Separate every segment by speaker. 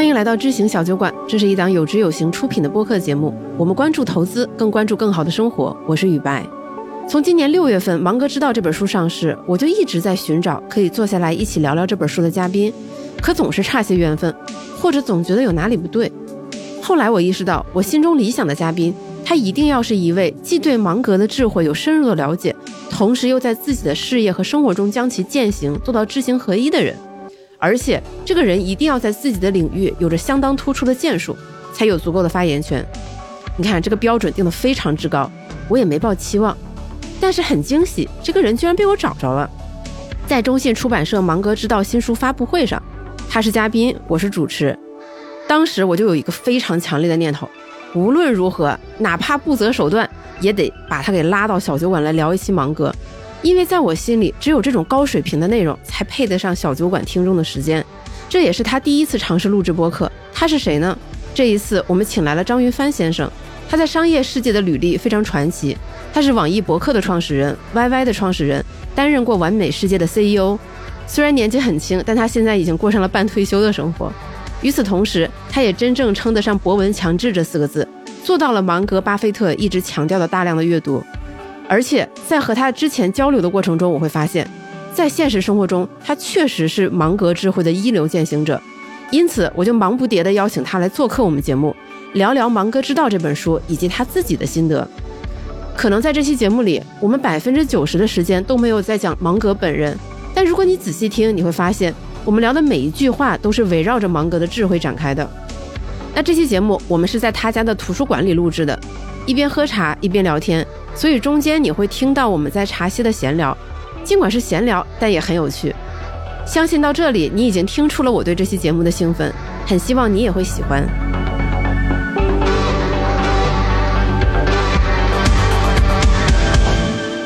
Speaker 1: 欢迎来到知行小酒馆，这是一档有知有行出品的播客节目。我们关注投资，更关注更好的生活。我是雨白。从今年六月份《芒格之道》这本书上市，我就一直在寻找可以坐下来一起聊聊这本书的嘉宾，可总是差些缘分，或者总觉得有哪里不对。后来我意识到，我心中理想的嘉宾，他一定要是一位既对芒格的智慧有深入的了解，同时又在自己的事业和生活中将其践行，做到知行合一的人。而且，这个人一定要在自己的领域有着相当突出的建树，才有足够的发言权。你看，这个标准定得非常之高，我也没抱期望。但是很惊喜，这个人居然被我找着了，在中信出版社《芒格之道》新书发布会上，他是嘉宾，我是主持。当时我就有一个非常强烈的念头，无论如何，哪怕不择手段，也得把他给拉到小酒馆来聊一期芒格。因为在我心里，只有这种高水平的内容才配得上小酒馆听众的时间。这也是他第一次尝试录制播客。他是谁呢？这一次我们请来了张云帆先生。他在商业世界的履历非常传奇。他是网易博客的创始人，YY 的创始人，担任过完美世界的 CEO。虽然年纪很轻，但他现在已经过上了半退休的生活。与此同时，他也真正称得上博闻强志这四个字，做到了芒格、巴菲特一直强调的大量的阅读。而且在和他之前交流的过程中，我会发现，在现实生活中，他确实是芒格智慧的一流践行者。因此，我就忙不迭地邀请他来做客我们节目，聊聊《芒格之道》这本书以及他自己的心得。可能在这期节目里，我们百分之九十的时间都没有在讲芒格本人，但如果你仔细听，你会发现，我们聊的每一句话都是围绕着芒格的智慧展开的。那这期节目我们是在他家的图书馆里录制的，一边喝茶一边聊天。所以中间你会听到我们在茶歇的闲聊，尽管是闲聊，但也很有趣。相信到这里你已经听出了我对这期节目的兴奋，很希望你也会喜欢。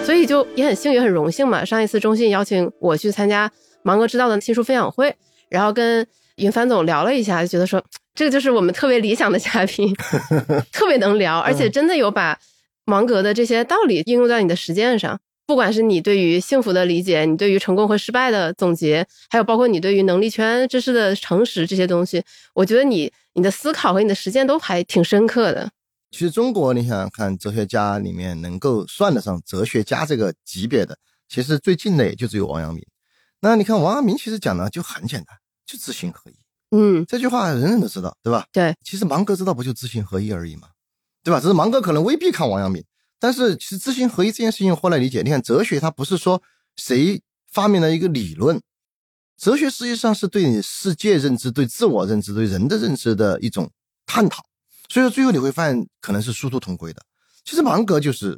Speaker 1: 所以就也很幸运、很荣幸嘛。上一次中信邀请我去参加芒格之道的新书分享会，然后跟云帆总聊了一下，就觉得说这个就是我们特别理想的嘉宾，特别能聊，而且真的有把。芒格的这些道理应用在你的实践上，不管是你对于幸福的理解，你对于成功和失败的总结，还有包括你对于能力圈知识的诚实这些东西，我觉得你你的思考和你的实践都还挺深刻的。
Speaker 2: 其实中国，你想想看，哲学家里面能够算得上哲学家这个级别的，其实最近的也就只有王阳明。那你看王阳明其实讲的就很简单，就知行合一。
Speaker 1: 嗯，
Speaker 2: 这句话人人都知道，对吧？
Speaker 1: 对。
Speaker 2: 其实芒格知道不就知行合一而已嘛？对吧？只是芒格可能未必看王阳明，但是其实知行合一这件事情后来理解。你看哲学它不是说谁发明了一个理论，哲学实际上是对你世界认知、对自我认知、对人的认知的一种探讨。所以说最后你会发现可能是殊途同归的。其实芒格就是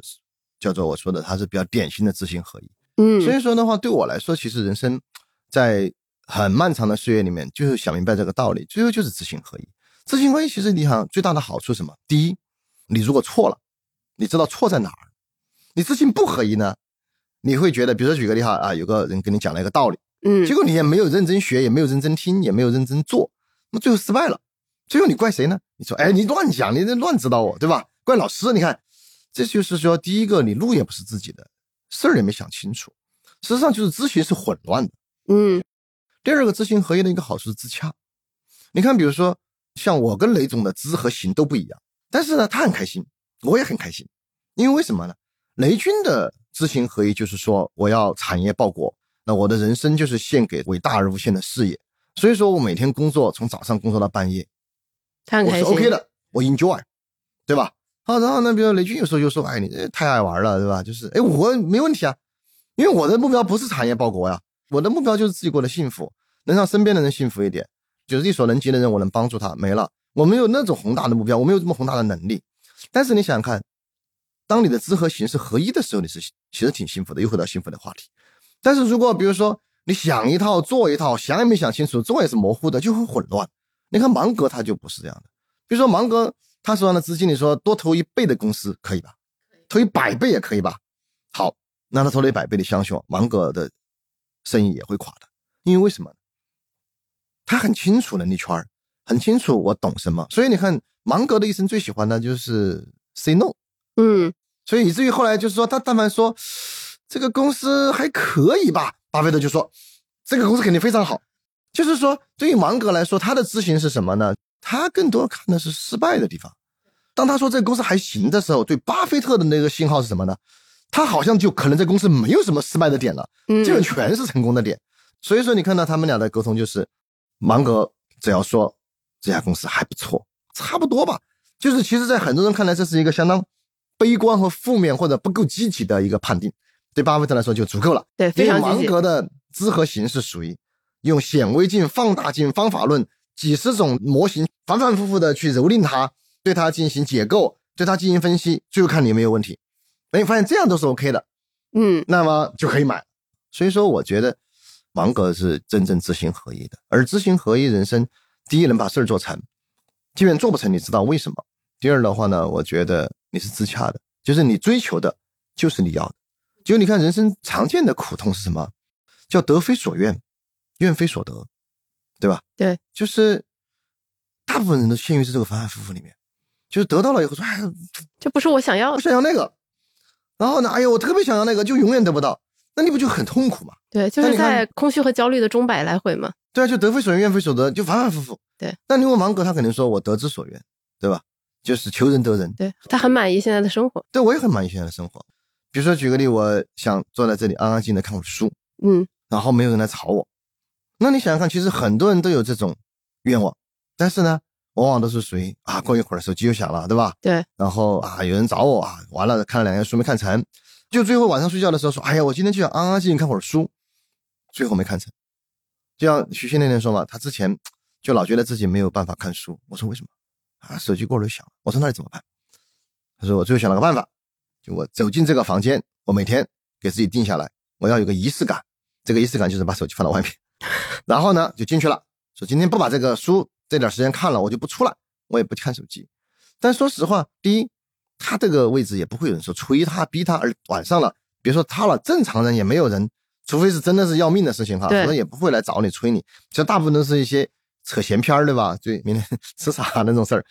Speaker 2: 叫做我说的，他是比较典型的知行合一。
Speaker 1: 嗯，
Speaker 2: 所以说的话，对我来说，其实人生在很漫长的岁月里面，就是想明白这个道理，最后就是知行合一。知行合一其实你想最大的好处什么？第一。你如果错了，你知道错在哪儿？你知行不合一呢？你会觉得，比如说举个例哈啊，有个人跟你讲了一个道理，
Speaker 1: 嗯，
Speaker 2: 结果你也没有认真学，也没有认真听，也没有认真做，那最后失败了。最后你怪谁呢？你说，哎，你乱讲，你这乱指导我，对吧？怪老师。你看，这就是说，第一个，你路也不是自己的，事儿也没想清楚，实际上就是知行是混乱的。
Speaker 1: 嗯。
Speaker 2: 第二个知行合一的一个好处是自洽。你看，比如说像我跟雷总的知和行都不一样。但是呢，他很开心，我也很开心，因为为什么呢？雷军的知行合一就是说，我要产业报国，那我的人生就是献给伟大而无限的事业，所以说我每天工作从早上工作到半夜，
Speaker 1: 他很开
Speaker 2: 心，我是 OK 的，我 enjoy，对吧？好，然后呢，比如雷军有时候就说，哎，你这太爱玩了，对吧？就是，哎，我没问题啊，因为我的目标不是产业报国呀，我的目标就是自己过得幸福，能让身边的人幸福一点，就是力所能及的人，我能帮助他，没了。我没有那种宏大的目标，我没有这么宏大的能力。但是你想想看，当你的知和行是合一的时候，你是其实挺幸福的，又回到幸福的话题。但是如果比如说你想一套做一套，想也没想清楚，做也是模糊的，就会混乱。你看芒格他就不是这样的。比如说芒格他手上的资金，你说多投一倍的公司可以吧？投一百倍也可以吧？好，那他投了一百倍的相信，芒格的生意也会垮的。因为为什么？他很清楚能力圈儿。很清楚我懂什么，所以你看芒格的一生最喜欢的就是 say no，
Speaker 1: 嗯，
Speaker 2: 所以以至于后来就是说他但凡说这个公司还可以吧，巴菲特就说这个公司肯定非常好，就是说，对于芒格来说，他的咨询是什么呢？他更多看的是失败的地方。当他说这个公司还行的时候，对巴菲特的那个信号是什么呢？他好像就可能这公司没有什么失败的点了，
Speaker 1: 嗯
Speaker 2: 基本全是成功的点。所以说，你看到他们俩的沟通就是，芒格只要说这家公司还不错，差不多吧。就是其实，在很多人看来，这是一个相当悲观和负面或者不够积极的一个判定，对巴菲特来说就足够了。
Speaker 1: 对，非
Speaker 2: 因为
Speaker 1: 常。
Speaker 2: 芒格的知和行是属于用显微镜、放大镜、方法论几十种模型反反复复的去蹂躏它，对它进行解构，对它进行分析，最后看你有没有问题。哎，发现这样都是 OK 的，
Speaker 1: 嗯，
Speaker 2: 那么就可以买。所以说，我觉得芒格是真正知行合一的，而知行合一人生，第一能把事儿做成，即便做不成，你知道为什么；第二的话呢，我觉得你是自洽的，就是你追求的就是你要的。就你看人生常见的苦痛是什么？叫得非所愿，愿非所得，对吧？
Speaker 1: 对，
Speaker 2: 就是大部分人都陷于是这个反反复复里面，就是得到了以后说，哎，
Speaker 1: 这不是我想要
Speaker 2: 我
Speaker 1: 的。
Speaker 2: 想要那个，然后呢，哎呦，我特别想要那个，就永远得不到，那你不就很痛苦吗？
Speaker 1: 对，就是在空虚和焦虑的钟摆来回嘛。
Speaker 2: 对啊，就得非所愿，愿非所得，就反反复复。
Speaker 1: 对，
Speaker 2: 那你问芒格，他肯定说我得之所愿，对吧？就是求人得人。
Speaker 1: 对他很满意现在的生活。
Speaker 2: 对我也很满意现在的生活。比如说举个例，我想坐在这里安安静静的看会儿书，
Speaker 1: 嗯，
Speaker 2: 然后没有人来吵我。那你想想看，其实很多人都有这种愿望，但是呢，往往都是属于啊，过一会儿手机又响了，对吧？
Speaker 1: 对，
Speaker 2: 然后啊，有人找我啊，完了看了两页书没看成，就最后晚上睡觉的时候说，哎呀，我今天就想安安静静看会儿书，最后没看成。就像徐鑫那天说嘛，他之前就老觉得自己没有办法看书。我说为什么？啊，手机过了响。我说那你怎么办？他说我最后想了个办法，就我走进这个房间，我每天给自己定下来，我要有个仪式感。这个仪式感就是把手机放到外面，然后呢就进去了，说今天不把这个书这点时间看了，我就不出来，我也不看手机。但说实话，第一，他这个位置也不会有人说催他逼他，而晚上了，别说他了，正常人也没有人，除非是真的是要命的事情哈，
Speaker 1: 对
Speaker 2: 否则也不会来找你催你。其实大部分都是一些扯闲篇儿，对吧？就明天 吃啥那种事儿，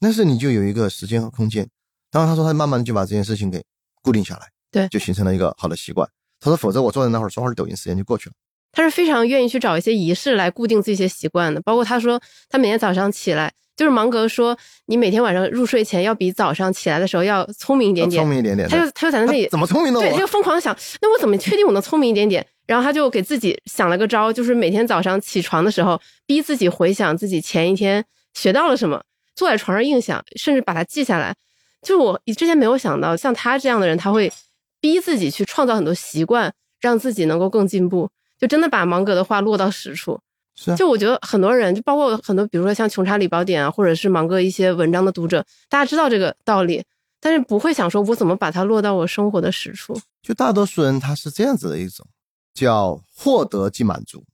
Speaker 2: 但是你就有一个时间和空间。然后他说他慢慢就把这件事情给固定下来，
Speaker 1: 对
Speaker 2: 就形成了一个好的习惯。他说否则我坐在那会儿刷会儿抖音，时间就过去了。
Speaker 1: 他是非常愿意去找一些仪式来固定自己一些习惯的。包括他说，他每天早上起来，就是芒格说，你每天晚上入睡前要比早上起来的时候要聪明一点点。
Speaker 2: 聪明一点点。
Speaker 1: 他就他就在那里
Speaker 2: 怎么聪明的
Speaker 1: 对，他就？疯狂想，那我怎么确定我能聪明一点点？然后他就给自己想了个招，就是每天早上起床的时候，逼自己回想自己前一天学到了什么，坐在床上硬想，甚至把它记下来。就是我之前没有想到，像他这样的人，他会逼自己去创造很多习惯，让自己能够更进步。就真的把芒格的话落到实处。
Speaker 2: 是啊，
Speaker 1: 就我觉得很多人，就包括很多，比如说像《穷查理宝典》啊，或者是芒哥一些文章的读者，大家知道这个道理，但是不会想说我怎么把它落到我生活的实处。
Speaker 2: 就大多数人他是这样子的一种，叫获得即满足。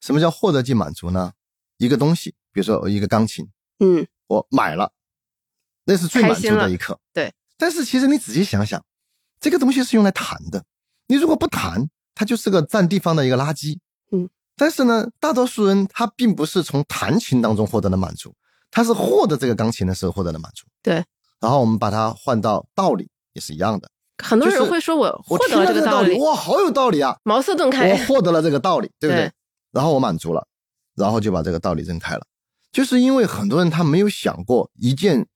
Speaker 2: 什么叫获得即满足呢？一个东西，比如说一个钢琴，
Speaker 1: 嗯，
Speaker 2: 我买了，那是最满足的一刻。
Speaker 1: 对。
Speaker 2: 但是其实你仔细想想，这个东西是用来弹的，你如果不弹，它就是个占地方的一个垃圾。
Speaker 1: 嗯。
Speaker 2: 但是呢，大多数人他并不是从弹琴当中获得了满足，他是获得这个钢琴的时候获得了满足。
Speaker 1: 对。
Speaker 2: 然后我们把它换到道理也是一样的。
Speaker 1: 很多人会说我获得了这个道
Speaker 2: 理，哇，好有道理啊！
Speaker 1: 茅塞顿开
Speaker 2: 我。获得了这个道理，对不对？
Speaker 1: 对
Speaker 2: 然后我满足了，然后就把这个道理扔开了。就是因为很多人他没有想过一件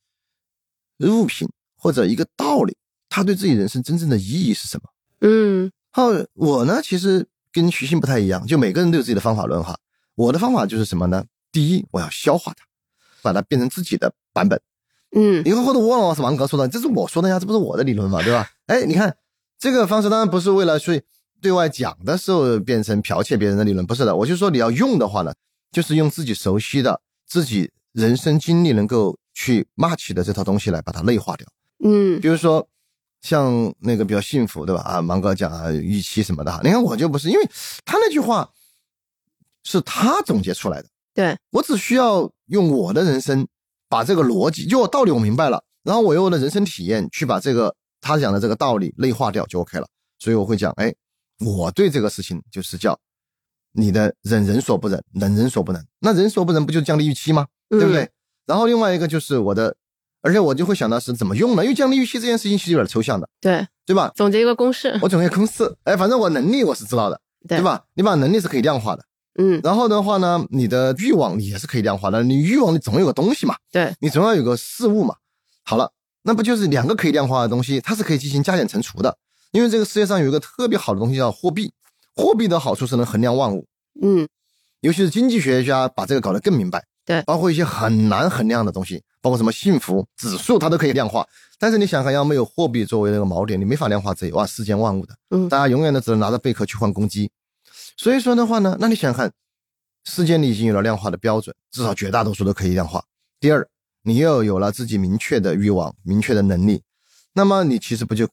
Speaker 2: 物品或者一个道理，他对自己人生真正的意义是什么。
Speaker 1: 嗯
Speaker 2: 好，我呢其实跟徐鑫不太一样，就每个人都有自己的方法论哈。我的方法就是什么呢？第一，我要消化它，把它变成自己的版本。
Speaker 1: 嗯，
Speaker 2: 以后或者忘了是王哥说的，这是我说的呀，这不是我的理论嘛，对吧？哎，你看这个方式当然不是为了去对外讲的时候变成剽窃别人的理论，不是的。我就说你要用的话呢，就是用自己熟悉的、自己人生经历能够去 match 的这套东西来把它内化掉。
Speaker 1: 嗯
Speaker 2: 比如说像那个比较幸福，对吧？啊，芒哥讲啊预期什么的哈，你看我就不是，因为他那句话是他总结出来的。
Speaker 1: 对，
Speaker 2: 我只需要用我的人生把这个逻辑，就我道理我明白了，然后我用我的人生体验去把这个他讲的这个道理内化掉就 OK 了。所以我会讲，哎，我对这个事情就是叫你的忍人所不忍，能人所不能。那人所不能不就降低预期吗？对不对？然后另外一个就是我的，而且我就会想到是怎么用呢？因为降低预期这件事情其实有点抽象的，
Speaker 1: 对，
Speaker 2: 对吧？
Speaker 1: 总结一个公式。
Speaker 2: 我总结公式，哎，反正我能力我是知道的，
Speaker 1: 对
Speaker 2: 对？吧？你把能力是可以量化的，
Speaker 1: 嗯，
Speaker 2: 然后的话呢，你的欲望也是可以量化的。你欲望你总有个东西嘛，
Speaker 1: 对，
Speaker 2: 你总要有个事物嘛。好了，那不就是两个可以量化的东西，它是可以进行加减乘除的。因为这个世界上有一个特别好的东西叫货币，货币的好处是能衡量万物。
Speaker 1: 嗯，
Speaker 2: 尤其是经济学家把这个搞得更明白。
Speaker 1: 对
Speaker 2: 包括一些很难衡量的东西，包括什么幸福指数，它都可以量化。但是你想看，要没有货币作为那个锚点，你没法量化这万世间万物的。
Speaker 1: 嗯
Speaker 2: 大家永远都只能拿着贝壳去换公鸡。所以说的话呢，那你想想看，世间你已经有了量化的标准，至少绝大多数都可以量化。第二，你又有了自己明确的欲望、明确的能力，那么你其实不就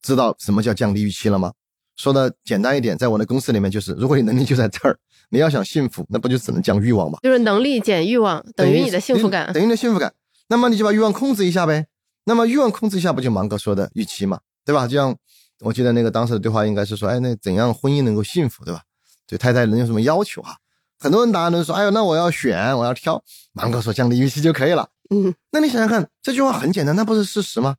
Speaker 2: 知道什么叫降低预期了吗？说的简单一点，在我的公司里面就是，如果你能力就在这儿，你要想幸福，那不就只能讲欲望吗？
Speaker 1: 就是能力减欲望等于你的幸福感。
Speaker 2: 等于你的幸福感。那么你就把欲望控制一下呗。那么欲望控制一下，不就芒格说的预期嘛，对吧？就像我记得那个当时的对话应该是说，哎，那怎样婚姻能够幸福，对吧？对太太能有什么要求啊？很多人答案都说，哎呦，那我要选，我要挑。芒格说降低预期就可以了。
Speaker 1: 嗯
Speaker 2: 那你想想看，这句话很简单，那不是事实吗？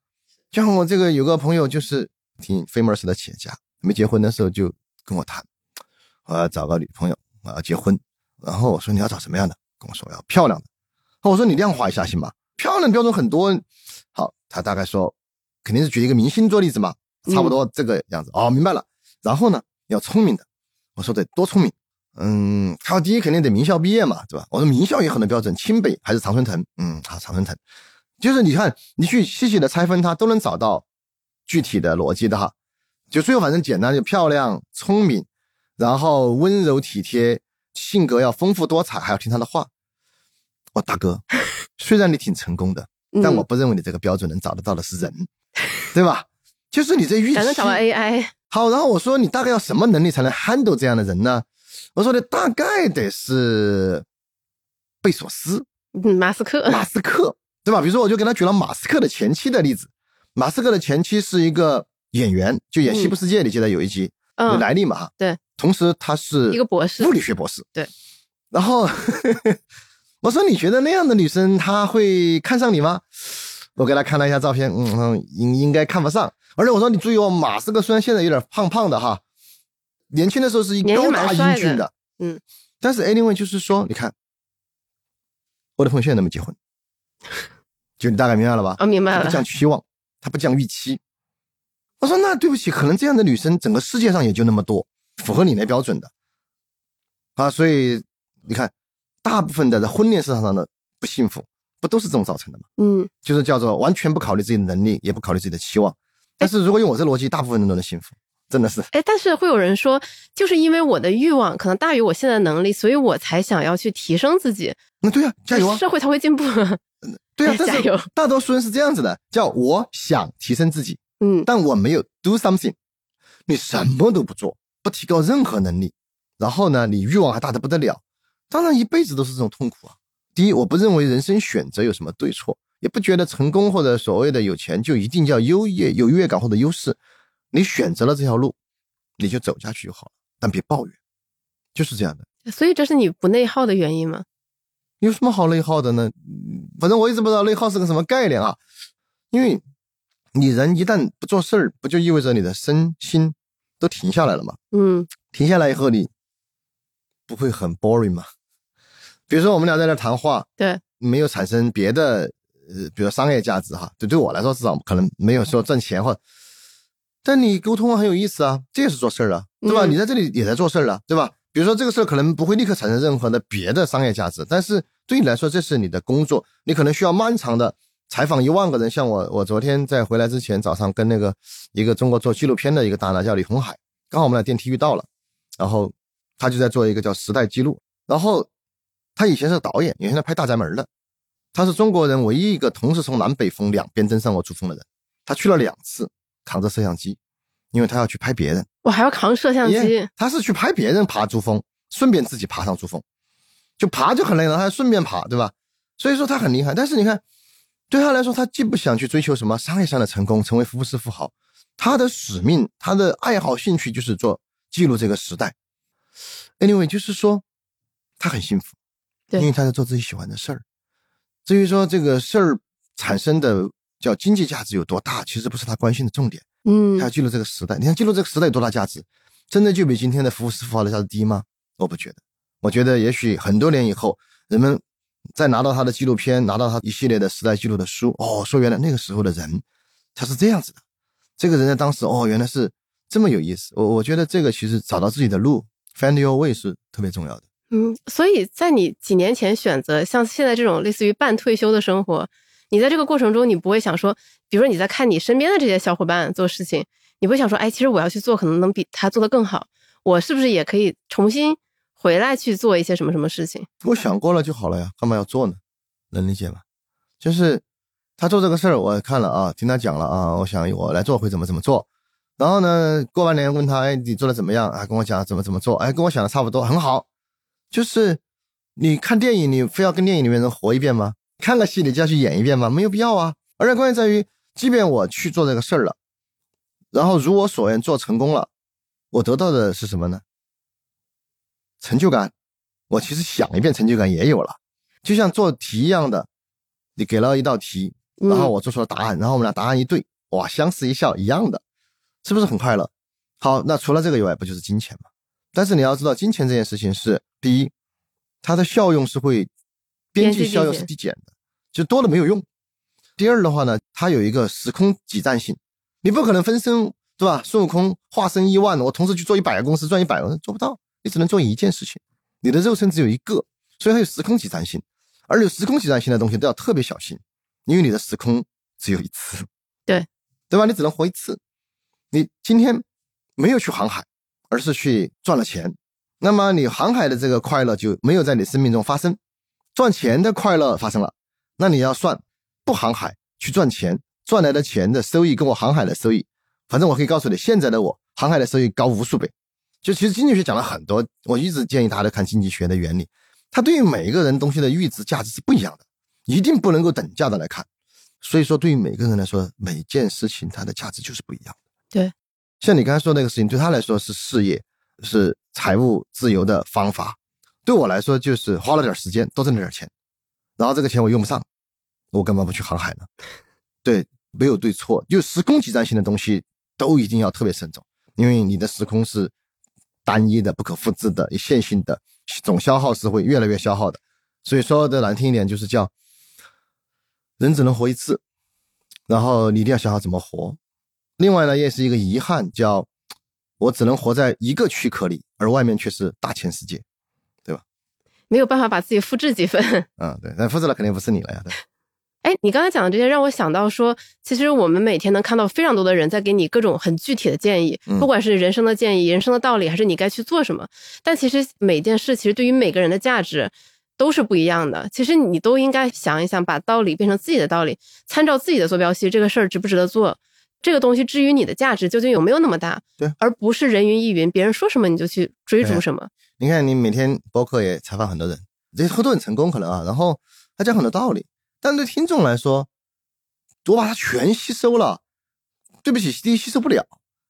Speaker 2: 就像我这个有个朋友，就是挺 famous 的企业家，没结婚的时候就跟我谈，我要找个女朋友，我要结婚。然后我说你要找什么样的？跟我说我要漂亮的。我说你量化一下行吗？漂亮标准很多。好，他大概说肯定是举一个明星做例子嘛，差不多这个样子。哦，明白了。然后呢，要聪明的。我说得多聪明？嗯，他说第一肯定得名校毕业嘛，对吧？我说名校有很多标准，清北还是常春藤？嗯，好，常春藤。就是你看，你去细细的拆分它，都能找到具体的逻辑的哈。就最后反正简单，就漂亮、聪明，然后温柔体贴，性格要丰富多彩，还要听他的话。我大哥，虽然你挺成功的，但
Speaker 1: 嗯
Speaker 2: 我不认为你这个标准能找得到的是人，对吧？就是你这预期。
Speaker 1: 咱能找到 AI。
Speaker 2: 好，然后我说你大概要什么能力才能 handle 这样的人呢？我说的大概得是贝索斯、
Speaker 1: 嗯，马斯克。
Speaker 2: 马斯克，对吧？比如说，我就给他举了马斯克的前妻的例子。马斯克的前妻是一个演员，就演《西部世界》里，记得有一集有
Speaker 1: 嗯，
Speaker 2: 莱利嘛哈。
Speaker 1: 对。
Speaker 2: 同时，他是
Speaker 1: 一个博士
Speaker 2: 物理学博士。
Speaker 1: 对。
Speaker 2: 然后 我说：“你觉得那样的女生她会看上你吗？”我给她看了一下照片，嗯嗯，应应该看不上。而且我说：“你注意哦，马斯克虽然现在有点胖胖的哈，年轻的时候是高大英俊的，
Speaker 1: 嗯。
Speaker 2: 但是 anyway 就是说，你看，我的朋友现在都没结婚，就你大概明白了吧？
Speaker 1: 哦，明白了
Speaker 2: 他不。讲期望，他不讲预期。我说那对不起，可能这样的女生整个世界上也就那么多，符合你那标准的啊。所以你看，大部分的在婚恋市场上的不幸福，不都是这种造成的吗？
Speaker 1: 嗯，
Speaker 2: 就是叫做完全不考虑自己的能力，也不考虑自己的期望。但是如果用我这逻辑，大部分人都能幸福，真的是。
Speaker 1: 哎，但是会有人说，就是因为我的欲望可能大于我现在的能力，所以我才想要去提升自己，
Speaker 2: 那对呀、加油啊！
Speaker 1: 社会才会进步。
Speaker 2: 对呀、
Speaker 1: 哎
Speaker 2: 但
Speaker 1: 加油
Speaker 2: 是大多数人是这样子的，叫我想提升自己，
Speaker 1: 嗯
Speaker 2: 但我没有 do something，你什么都不做，不提高任何能力，然后呢，你欲望还大的不得了，当然一辈子都是这种痛苦啊。第一，我不认为人生选择有什么对错，也不觉得成功或者所谓的有钱就一定叫优越、有优越感或者优势。你选择了这条路，你就走下去就好了，但别抱怨，就是这样的。
Speaker 1: 所以这是你不内耗的原因吗？
Speaker 2: 有什么好内耗的呢？嗯反正我一直不知道内耗是个什么概念啊。因为你人一旦不做事儿，不就意味着你的身心都停下来了嘛？
Speaker 1: 嗯
Speaker 2: 停下来以后，你不会很 boring 吗？比如说我们俩在那谈话，
Speaker 1: 对，
Speaker 2: 没有产生别的呃，比如商业价值哈，对对我来说至少可能没有说挣钱或，但你沟通很有意思啊，这也是做事儿啊，对吧？
Speaker 1: 嗯
Speaker 2: 你在这里也在做事儿啊，对吧？比如说这个事儿可能不会立刻产生任何的别的商业价值，但是对你来说这是你的工作，你可能需要漫长的采访一万个人。像我，我昨天在回来之前早上跟那个一个中国做纪录片的一个大拿叫李红海，刚好我们俩电梯遇到了，然后他就在做一个叫时代记录，然后他以前是导演，以前在拍大宅门的，他是中国人唯一一个同时从南北风两边登上过珠峰的人，他去了两次，扛着摄像机，因为他要去拍别人。
Speaker 1: 我还要扛摄像机
Speaker 2: 耶，他是去拍别人爬珠峰，顺便自己爬上珠峰，就爬就很累了，他还顺便爬，对吧？所以说他很厉害。但是你看，对他来说，他既不想去追求什么商业上的成功，成为福布斯富豪，他的使命，他的爱好兴趣就是做记录这个时代。Anyway，就是说他很幸福，
Speaker 1: 对
Speaker 2: 因为他在做自己喜欢的事儿。至于说这个事儿产生的叫经济价值有多大，其实不是他关心的重点。
Speaker 1: 嗯
Speaker 2: 他要记录这个时代。你看，记录这个时代有多大价值？真的就比今天的福布斯富豪的价值低吗？我不觉得。我觉得也许很多年以后，人们再拿到他的纪录片，拿到他一系列的时代记录的书，哦，说原来那个时候的人他是这样子的，这个人在当时哦，原来是这么有意思。我我觉得这个其实找到自己的路，find your way 是特别重要的。
Speaker 1: 嗯，所以在你几年前选择像现在这种类似于半退休的生活，你在这个过程中，你不会想说，比如说你在看你身边的这些小伙伴做事情，你不会想说，哎，其实我要去做，可能能比他做的更好，我是不是也可以重新？回来去做一些什么什么事情？
Speaker 2: 我想过了就好了呀，干嘛要做呢？能理解吗？就是他做这个事儿，我看了啊，听他讲了啊，我想我来做会怎么怎么做。然后呢，过完年问他，哎，你做的怎么样？啊，跟我讲怎么怎么做？哎，跟我想的差不多，很好。就是你看电影，你非要跟电影里面人活一遍吗？看个戏，你就要去演一遍吗？没有必要啊。而且关键在于，即便我去做这个事儿了，然后如我所愿做成功了，我得到的是什么呢？成就感，我其实想一遍，成就感也有了，就像做题一样的，你给了一道题，然后我做出了答案，然后我们俩答案一对，哇，相视一笑一样的，是不是很快乐？好，那除了这个以外，不就是金钱吗？但是你要知道，金钱这件事情是第一，它的效用是会边际效用是递减的，就多了没有用。第二的话呢，它有一个时空挤占性，你不可能分身对吧？孙悟空化身一万，我同时去做一百个公司赚一百万，做不到。你只能做一件事情，你的肉身只有一个，所以它有时空挤占性，而有时空挤占性的东西都要特别小心，因为你的时空只有一次，
Speaker 1: 对
Speaker 2: 对吧？你只能活一次，你今天没有去航海，而是去赚了钱，那么你航海的这个快乐就没有在你生命中发生，赚钱的快乐发生了，那你要算不航海去赚钱赚来的钱的收益跟我航海的收益，反正我可以告诉你，现在的我航海的收益高无数倍。就其实经济学讲了很多，我一直建议大家看经济学的原理，它对于每一个人东西的阈值价值是不一样的，一定不能够等价的来看。所以说，对于每个人来说，每件事情它的价值就是不一样的。
Speaker 1: 对，
Speaker 2: 像你刚才说那个事情，对他来说是事业，是财务自由的方法；对我来说，就是花了点时间，多挣了点钱，然后这个钱我用不上，我干嘛不去航海呢？对，没有对错，就时空挤占性的东西都一定要特别慎重，因为你的时空是。单一的、不可复制的、一线性的，总消耗是会越来越消耗的。所以说的难听一点，就是叫人只能活一次，然后你一定要想好怎么活。另外呢，也是一个遗憾，叫我只能活在一个躯壳里，而外面却是大千世界，对吧？
Speaker 1: 没有办法把自己复制几份。
Speaker 2: 嗯，对，那复制了肯定不是你了呀。对。
Speaker 1: 哎，你刚才讲的这些让我想到说，其实我们每天能看到非常多的人在给你各种很具体的建议，不管是人生的建议、人生的道理，还是你该去做什么。但其实每件事其实对于每个人的价值都是不一样的。其实你都应该想一想，把道理变成自己的道理，参照自己的坐标系，这个事儿值不值得做？这个东西至于你的价值究竟有没有那么大？
Speaker 2: 对，
Speaker 1: 而不是人云亦云，别人说什么你就去追逐什么。
Speaker 2: 你看，你每天包括也采访很多人，这些都很成功可能啊，然后他讲很多道理，但对听众来说。我把它全吸收了，对不起，第一吸收不了，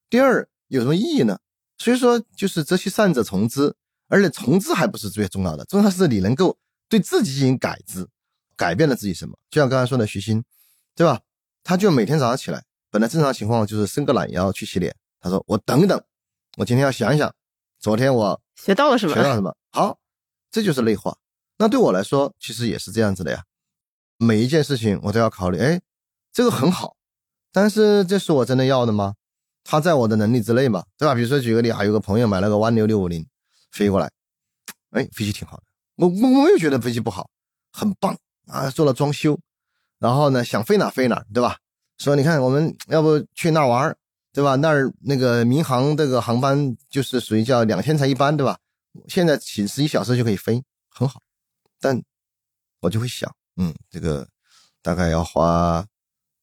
Speaker 2: 第二有什么意义呢？所以说就是择其善者从之，而且从之还不是最重要的，重要是你能够对自己进行改之，改变了自己什么？就像刚才说的徐鑫，对吧？他就每天早上起来，本来正常情况就是伸个懒腰去洗脸，他说我等等，我今天要想一想，昨天我
Speaker 1: 学到了什么？
Speaker 2: 学到了什么？好，这就是内化。那对我来说，其实也是这样子的呀，每一件事情我都要考虑，哎。这个很好，但是这是我真的要的吗？它在我的能力之内吗？对吧？比如说举个例，还有个朋友买了个湾流六五零飞过来，哎，飞机挺好的，我我我也觉得飞机不好，很棒啊，做了装修，然后呢想飞哪飞哪，对吧？说你看我们要不去那玩，对吧？那儿那个民航这个航班就是属于叫两天才一班，对吧？现在起十一小时就可以飞，很好，但我就会想，嗯，这个大概要花。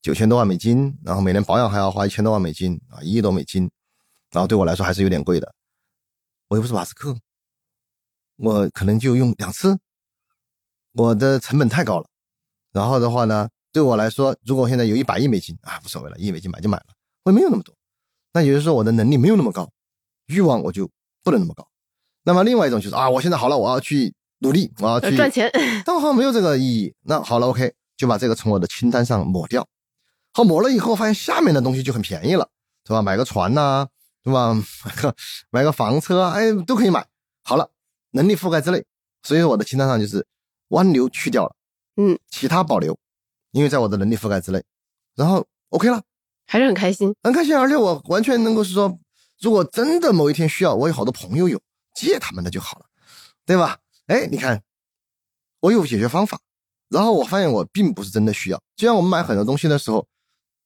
Speaker 2: 九千多万美金，然后每年保养还要花一千多万美金啊，一亿多美金，然后对我来说还是有点贵的。我又不是马斯克，我可能就用两次，我的成本太高了。然后的话呢，对我来说，如果我现在有一百亿美金啊，无所谓了，一亿美金买就买了，我也没有那么多。那也就是说，我的能力没有那么高，欲望我就不能那么高。那么另外一种就是啊，我现在好了，我要去努力，我要去
Speaker 1: 赚钱，
Speaker 2: 但我好像没有这个意义。那好了，OK，就把这个从我的清单上抹掉。好抹了以后，发现下面的东西就很便宜了，对吧？买个船呐，对吧？买 个买个房车啊，哎，都可以买。好了，能力覆盖之内，所以我的清单上就是湾流去掉了，
Speaker 1: 嗯，
Speaker 2: 其他保留，因为在我的能力覆盖之内，然后 OK 了，
Speaker 1: 还是很开心。
Speaker 2: 很开心，而且我完全能够是说，如果真的某一天需要，我有好多朋友有借他们的就好了，对吧？哎，你看，我有解决方法，然后我发现我并不是真的需要。就像我们买很多东西的时候，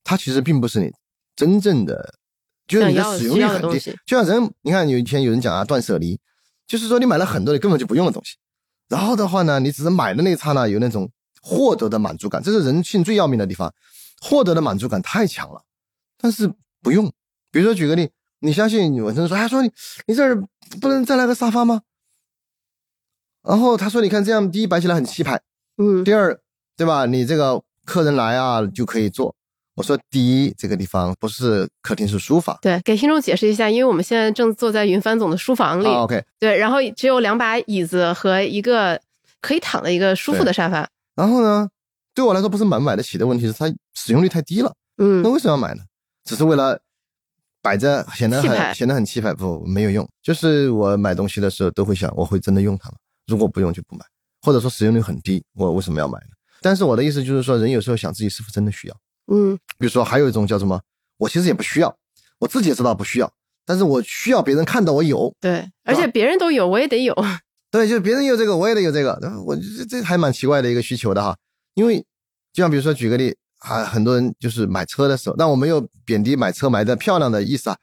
Speaker 2: 它其实并不是你真正的，就是你的使用率很低。就像人，你看有以前有人讲啊，断舍离，就是说你买了很多你根本就不用的东西，然后的话呢，你只是买的那一刹那有那种获得的满足感，这是人性最要命的地方，获得的满足感太强了，但是不用。比如说举个例，你相信有人说，哎，说你你这儿不能再来个沙发吗？然后他说，你看这样，第一摆起来很气派，
Speaker 1: 嗯，
Speaker 2: 第二，对吧？你这个客人来啊就可以坐。我说，第一，这个地方不是客厅，是书房。
Speaker 1: 对，给听众解释一下，因为我们现在正坐在云帆总的书房里，
Speaker 2: 啊，OK。
Speaker 1: 对，然后只有两把椅子和一个可以躺的一个舒服的沙发。
Speaker 2: 然后呢，对我来说不是买不买得起的问题，是它使用率太低了。
Speaker 1: 嗯
Speaker 2: 那，为什么要买呢？只是为了摆着显得很显得很气派，不没有用。就是我买东西的时候都会想，我会真的用它吗？如果不用就不买，或者说使用率很低，我为什么要买呢？但是我的意思就是说，人有时候想自己是否真的需要。
Speaker 1: 嗯，
Speaker 2: 比如说还有一种叫什么，我其实也不需要，我自己也知道不需要，但是我需要别人看到我有。
Speaker 1: 对，而且别人都有，我也得有。
Speaker 2: 对，就是别人有这个，我也得有这个。然后我这这还蛮奇怪的一个需求的哈，因为就像比如说举个例啊，很多人就是买车的时候，但我没有贬低买车买的漂亮的意思啊，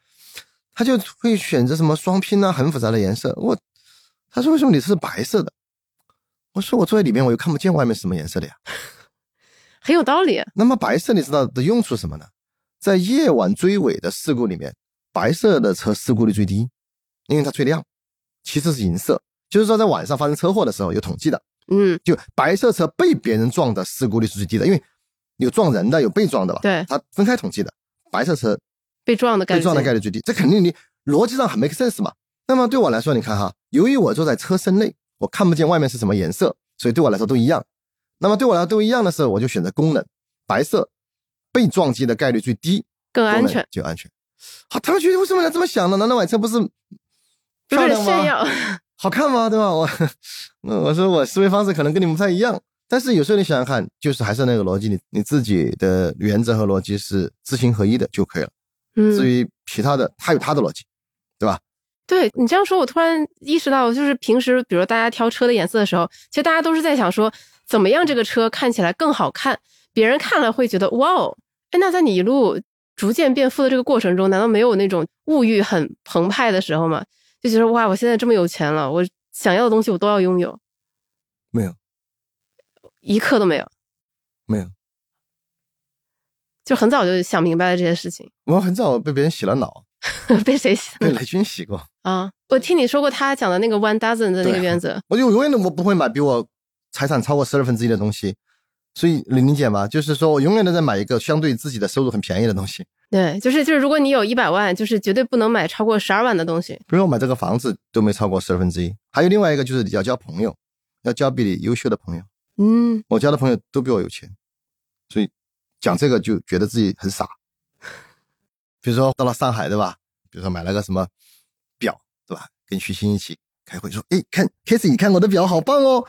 Speaker 2: 他就会选择什么双拼啊，很复杂的颜色。我他说为什么你是白色的？我说我坐在里面我又看不见外面是什么颜色的呀。
Speaker 1: 很有道理。
Speaker 2: 那么白色你知道的用处什么呢？在夜晚追尾的事故里面，白色的车事故率最低，因为它最亮。其次是银色，就是说在晚上发生车祸的时候有统计的，
Speaker 1: 嗯，
Speaker 2: 就白色车被别人撞的事故率是最低的，因为有撞人的，有被撞的吧？
Speaker 1: 对
Speaker 2: 它分开统计的，白色车
Speaker 1: 被撞的概率，
Speaker 2: 被撞的概率最低，这肯定你逻辑上很 make sense 嘛。那么对我来说，你看哈，由于我坐在车身内，我看不见外面是什么颜色，所以对我来说都一样。那么对我来说都一样的时候，我就选择功能，白色被撞击的概率最低，
Speaker 1: 更安全，
Speaker 2: 就安全。好，他们觉得为什么要这么想呢？难道买车 不是漂亮吗？
Speaker 1: 炫耀。
Speaker 2: 好看吗？对吧？我，那我说我思维方式可能跟你们不太一样，但是有时候你想想看，就是还是那个逻辑，你你自己的原则和逻辑是知行合一的就可以了。
Speaker 1: 嗯，
Speaker 2: 至于其他的，他有他的逻辑，对吧？
Speaker 1: 对你这样说，我突然意识到，就是平时比如大家挑车的颜色的时候，其实大家都是在想说，怎么样这个车看起来更好看，别人看了会觉得哇哦，哎，那在你一路逐渐变富的这个过程中，难道没有那种物欲很澎湃的时候吗？就觉得哇，我现在这么有钱了，我想要的东西我都要拥有，
Speaker 2: 没有，
Speaker 1: 一刻都没有，
Speaker 2: 没有。
Speaker 1: 就很早就想明白了这些事情。
Speaker 2: 我很早被别人洗了脑，
Speaker 1: 被谁洗
Speaker 2: 被雷军洗过。
Speaker 1: 啊？我听你说过他讲的那个 one dozen 的那个原则，
Speaker 2: 我就永远都我不会买比我财产超过十二分之一的东西，所以你理解吗？就是说我永远都在买一个相对自己的收入很便宜的东西。
Speaker 1: 对，就是就是，如果你有一百万，就是绝对不能买超过十二万的东西。
Speaker 2: 比如我买这个房子都没超过十二分之一。还有另外一个就是你要交朋友，要交比你优秀的朋友。
Speaker 1: 嗯，
Speaker 2: 我交的朋友都比我有钱，所以讲这个就觉得自己很傻。比如说到了上海，对吧？比如说买了个什么？跟徐鑫一起开会说，哎，看 k a s e y 你看我的表好棒哦。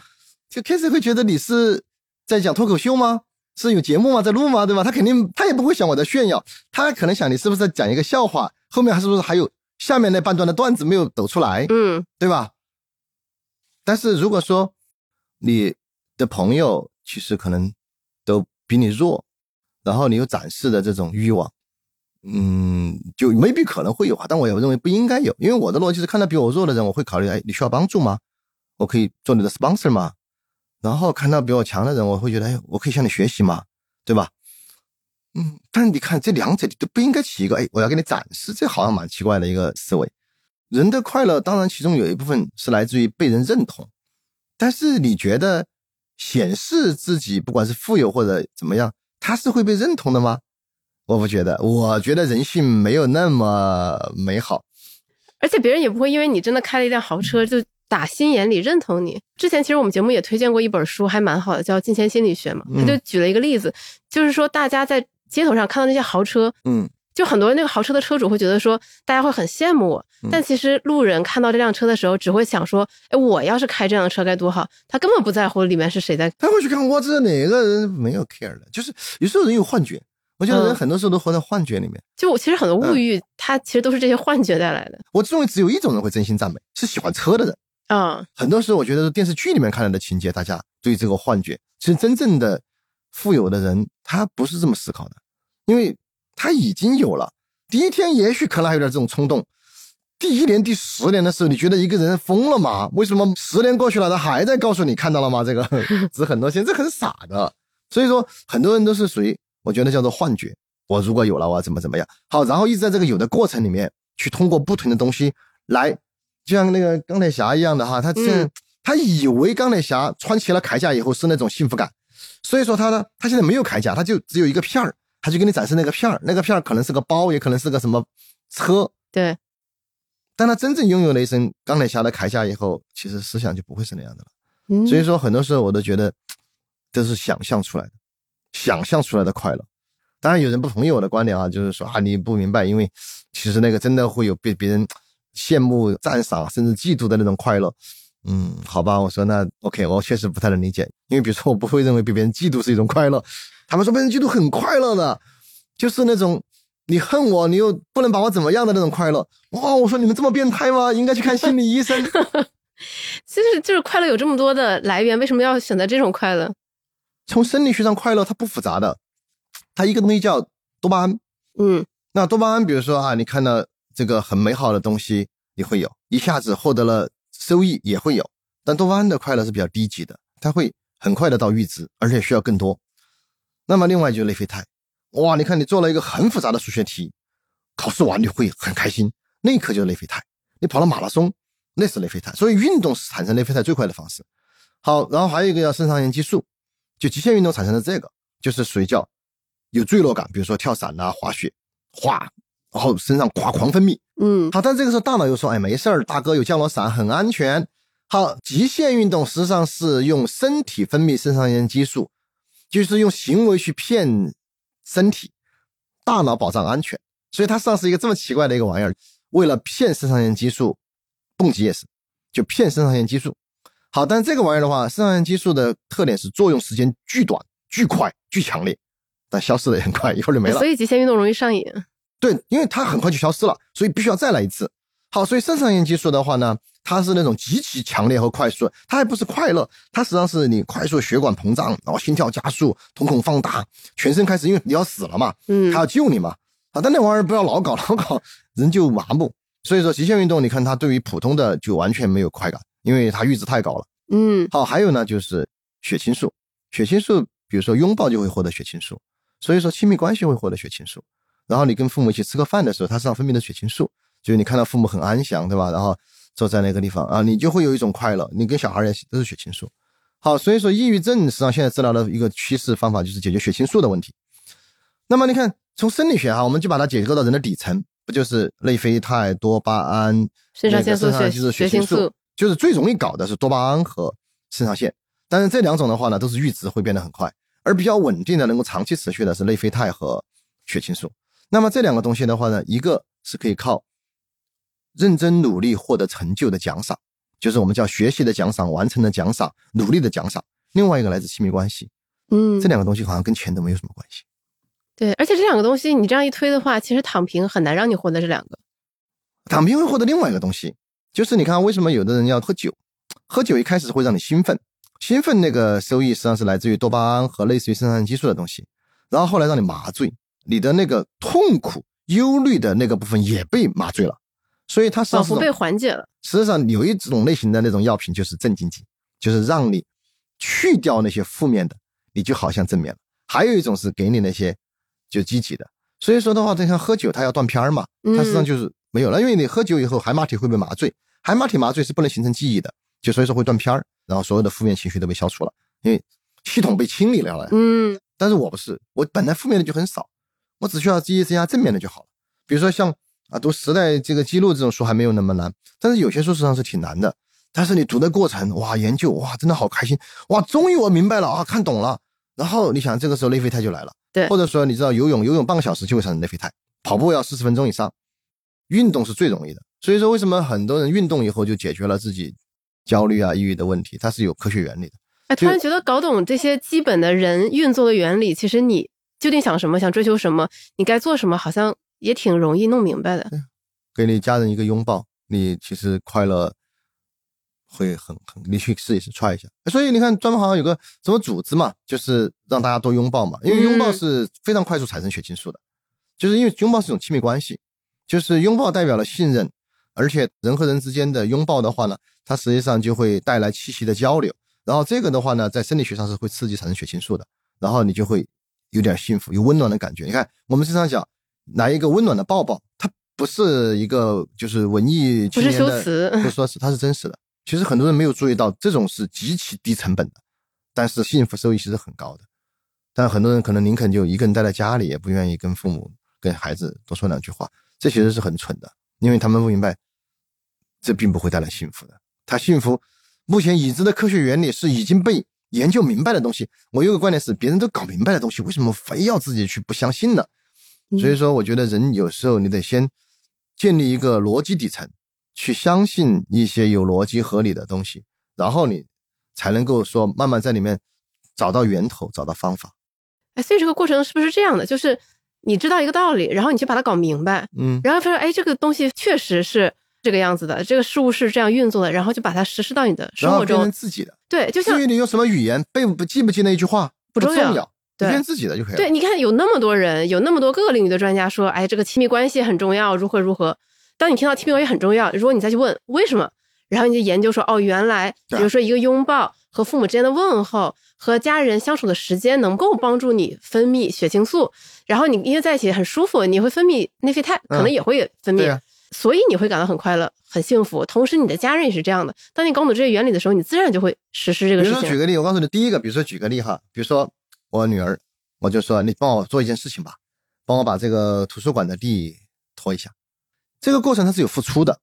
Speaker 2: 就 k a s e y 会觉得你是在讲脱口秀吗？是有节目吗？在录吗？对吧？他肯定他也不会想我在炫耀，他可能想你是不是在讲一个笑话，后面还是不是还有下面那半段的段子没有抖出来？
Speaker 1: 嗯，
Speaker 2: 对吧？但是如果说你的朋友其实可能都比你弱，然后你有展示的这种欲望，嗯，就 maybe 可能会有啊，但我也认为不应该有，因为我的逻辑是看到比我弱的人，我会考虑，哎，你需要帮助吗？我可以做你的 sponsor 吗？然后看到比我强的人，我会觉得，哎，我可以向你学习吗？对吧？嗯，但你看这两者都不应该起一个，哎，我要给你展示，这好像蛮奇怪的一个思维。人的快乐，当然其中有一部分是来自于被人认同，但是你觉得显示自己不管是富有或者怎么样，他是会被认同的吗？我不觉得，我觉得人性没有那么美好。
Speaker 1: 而且别人也不会因为你真的开了一辆豪车就打心眼里认同你。之前其实我们节目也推荐过一本书，还蛮好的，叫《金钱心理学》嘛。他就举了一个例子，就是说大家在街头上看到那些豪车，
Speaker 2: 嗯，
Speaker 1: 就很多那个豪车的车主会觉得说，大家会很羡慕我，但其实路人看到这辆车的时候，只会想说，哎，我要是开这辆车该多好。他根本不在乎里面是谁在。
Speaker 2: 他会去看我这哪个人没有 care 的，就是有时候人有幻觉。我觉得人很多时候都活在幻觉里面。
Speaker 1: 就我其实很多物欲，它其实都是这些幻觉带来的。
Speaker 2: 我认为只有一种人会真心赞美，是喜欢车的人。
Speaker 1: 啊，
Speaker 2: 很多时候我觉得电视剧里面看来的情节，大家对这个幻觉，其实真正的富有的人他不是这么思考的，因为他已经有了。第一天也许可能还有点这种冲动，第一年、第十年的时候，你觉得一个人疯了吗？为什么十年过去了，他还在告诉你看到了吗？这个 值很多钱，这很傻的。所以说，很多人都是属于我觉得叫做幻觉。我如果有了，我要怎么怎么样？好，然后一直在这个有的过程里面，去通过不同的东西来，就像那个钢铁侠一样的哈，他这他以为钢铁侠穿起了铠甲以后是那种幸福感，所以说他呢，他现在没有铠甲，他就只有一个片儿。他就给你展示那个片儿，那个片儿可能是个包，也可能是个什么车。
Speaker 1: 对，
Speaker 2: 当他真正拥有了一身钢铁侠的铠甲以后，其实思想就不会是那样的了。所以说，很多时候我都觉得这是想象出来的，想象出来的快乐。当然，有人不同意我的观点啊，就是说啊，你不明白，因为其实那个真的会有被别人羡慕、赞赏，甚至嫉妒的那种快乐。嗯，好吧，我说那 OK，我确实不太能理解，因为比如说我不会认为被别人嫉妒是一种快乐。他们说被人嫉妒很快乐的，就是那种你恨我，你又不能把我怎么样的那种快乐。哇，我说你们这么变态吗？应该去看心理医生。
Speaker 1: 其实就是快乐有这么多的来源，为什么要选择这种快乐？
Speaker 2: 从生理学上，快乐它不复杂的，它一个东西叫多巴胺。
Speaker 1: 嗯，
Speaker 2: 那多巴胺，比如说啊，你看到这个很美好的东西，你会有一下子获得了收益，也会有。但多巴胺的快乐是比较低级的，它会很快的到阈值，而且需要更多。那么另外就是内啡肽，哇，你看你做了一个很复杂的数学题，考试完你会很开心，那一刻就是内啡肽。你跑了马拉松，那是内啡肽。所以运动是产生内啡肽最快的方式。好，然后还有一个叫肾上腺激素，就极限运动产生的这个，就是属于叫有坠落感，比如说跳伞啊、滑雪，哗，然后身上咵狂分泌。
Speaker 1: 嗯，
Speaker 2: 好，但这个时候大脑又说，哎，没事儿，大哥有降落伞，很安全。好，极限运动实际上是用身体分泌肾上腺激素。就是用行为去骗身体，大脑保障安全，所以它实际上是一个这么奇怪的一个玩意儿。为了骗肾上腺激素，蹦极也是，就骗肾上腺激素。好，但这个玩意儿的话，肾上腺激素的特点是作用时间巨短、巨快、巨强烈，但消失的也很快，一会儿就没了。
Speaker 1: 所以极限运动容易上瘾。
Speaker 2: 对，因为它很快就消失了，所以必须要再来一次。好，所以肾上腺激素的话呢？它是那种极其强烈和快速，它还不是快乐，它实际上是你快速血管膨胀，然后心跳加速，瞳孔放大，全身开始，因为你要死了嘛，
Speaker 1: 嗯，
Speaker 2: 它要救你嘛，啊，但那玩意儿不要老搞，老搞人就麻木。所以说极限运动，你看它对于普通的就完全没有快感，因为它阈值太高了。
Speaker 1: 嗯，
Speaker 2: 好，还有呢就是血清素，血清素，比如说拥抱就会获得血清素，所以说亲密关系会获得血清素，然后你跟父母一起吃个饭的时候，它身上分泌的血清素，就是你看到父母很安详，对吧？然后。坐在那个地方啊，你就会有一种快乐。你跟小孩也都是血清素。好，所以说抑郁症实际上现在治疗的一个趋势方法就是解决血清素的问题。那么你看，从生理学哈，我们就把它解构到人的底层，不就是内啡肽、多巴胺、
Speaker 1: 肾上腺素、
Speaker 2: 血清素，就是最容易搞的是多巴胺和肾上腺。但是这两种的话呢，都是阈值会变得很快，而比较稳定的、能够长期持续的是内啡肽和血清素。那么这两个东西的话呢，一个是可以靠。认真努力获得成就的奖赏，就是我们叫学习的奖赏、完成的奖赏、努力的奖赏。另外一个来自亲密关系，
Speaker 1: 嗯，
Speaker 2: 这两个东西好像跟钱都没有什么关系。
Speaker 1: 对，而且这两个东西你这样一推的话，其实躺平很难让你获得这两个。
Speaker 2: 躺平会获得另外一个东西，就是你看为什么有的人要喝酒？喝酒一开始会让你兴奋，兴奋那个收益实际上是来自于多巴胺和类似于肾上腺激素的东西，然后后来让你麻醉，你的那个痛苦、忧虑的那个部分也被麻醉了。所以它是
Speaker 1: 仿佛被缓解了。
Speaker 2: 实际上有一种类型的那种药品就是镇静剂，就是让你去掉那些负面的，你就好像正面了。还有一种是给你那些就积极的。所以说的话，就像喝酒，它要断片儿嘛，它实际上就是没有了。因为你喝酒以后，海马体会被麻醉，海马体麻醉是不能形成记忆的，就所以说会断片儿，然后所有的负面情绪都被消除了，因为系统被清理了了。
Speaker 1: 嗯，
Speaker 2: 但是我不是，我本来负面的就很少，我只需要记忆增加正面的就好了。比如说像。啊，读时代这个记录这种书还没有那么难，但是有些书实际上是挺难的。但是你读的过程，哇，研究，哇，真的好开心，哇，终于我明白了啊，看懂了。然后你想，这个时候内啡肽就来了，
Speaker 1: 对，
Speaker 2: 或者说你知道游泳，游泳半个小时就会产生内啡肽，跑步要四十分钟以上，运动是最容易的。所以说，为什么很多人运动以后就解决了自己焦虑啊、抑郁的问题？它是有科学原理的。
Speaker 1: 哎，突然觉得搞懂这些基本的人运作的原理，其实你究竟想什么，想追求什么，你该做什么，好像也挺容易弄明白的。
Speaker 2: 给你家人一个拥抱，你其实快乐会很很，你去试一试，try 一下。所以你看，专门好像有个什么组织嘛，就是让大家多拥抱嘛，因为拥抱是非常快速产生血清素的，就是因为拥抱是一种亲密关系，就是拥抱代表了信任，而且人和人之间的拥抱的话呢，它实际上就会带来气息的交流，然后这个的话呢，在生理学上是会刺激产生血清素的，然后你就会有点幸福，有温暖的感觉。你看，我们经常讲来一个温暖的抱抱，它不是一个就是文艺青年的，
Speaker 1: 不是修辞
Speaker 2: 不说是它是真实的。其实很多人没有注意到，这种是极其低成本的，但是幸福收益其实很高的。但很多人可能宁肯就一个人待在家里，也不愿意跟父母、跟孩子多说两句话，这其实是很蠢的，因为他们不明白，这并不会带来幸福的。他幸福，目前已知的科学原理是已经被研究明白的东西。我有个观点是，别人都搞明白的东西，为什么非要自己去不相信呢？所以说，我觉得人有时候你得先建立一个逻辑底层。去相信一些有逻辑合理的东西，然后你才能够说慢慢在里面找到源头，找到方法。
Speaker 1: 哎，所以这个过程是不是这样的？就是你知道一个道理，然后你去把它搞明白，
Speaker 2: 嗯，
Speaker 1: 然后发现哎，这个东西确实是这个样子的，这个事物是这样运作的，然后就把它实施到你的生活中，
Speaker 2: 自己的。
Speaker 1: 对，就像
Speaker 2: 至于你用什么语言背不记不记那一句话不重
Speaker 1: 要，对，
Speaker 2: 变自己的就可以了。
Speaker 1: 对，你看有那么多人，有那么多各个领域的专家说，哎，这个亲密关系很重要，如何如何。当你听到亲密关系很重要，如果你再去问为什么，然后你就研究说，哦，原来比如说一个拥抱和父母之间的问候和家人相处的时间能够帮助你分泌血清素，然后你因为在一起很舒服，你会分泌内啡肽，可能也会分泌，所以你会感到很快乐、很幸福。同时，你的家人也是这样的。当你搞懂这些原理的时候，你自然就会实施这个事情。
Speaker 2: 比如说举个例，我告诉你，第一个，比如说举个例哈，比如说我女儿，我就说你帮我做一件事情吧，帮我把这个图书馆的地拖一下。这个过程它是有付出的，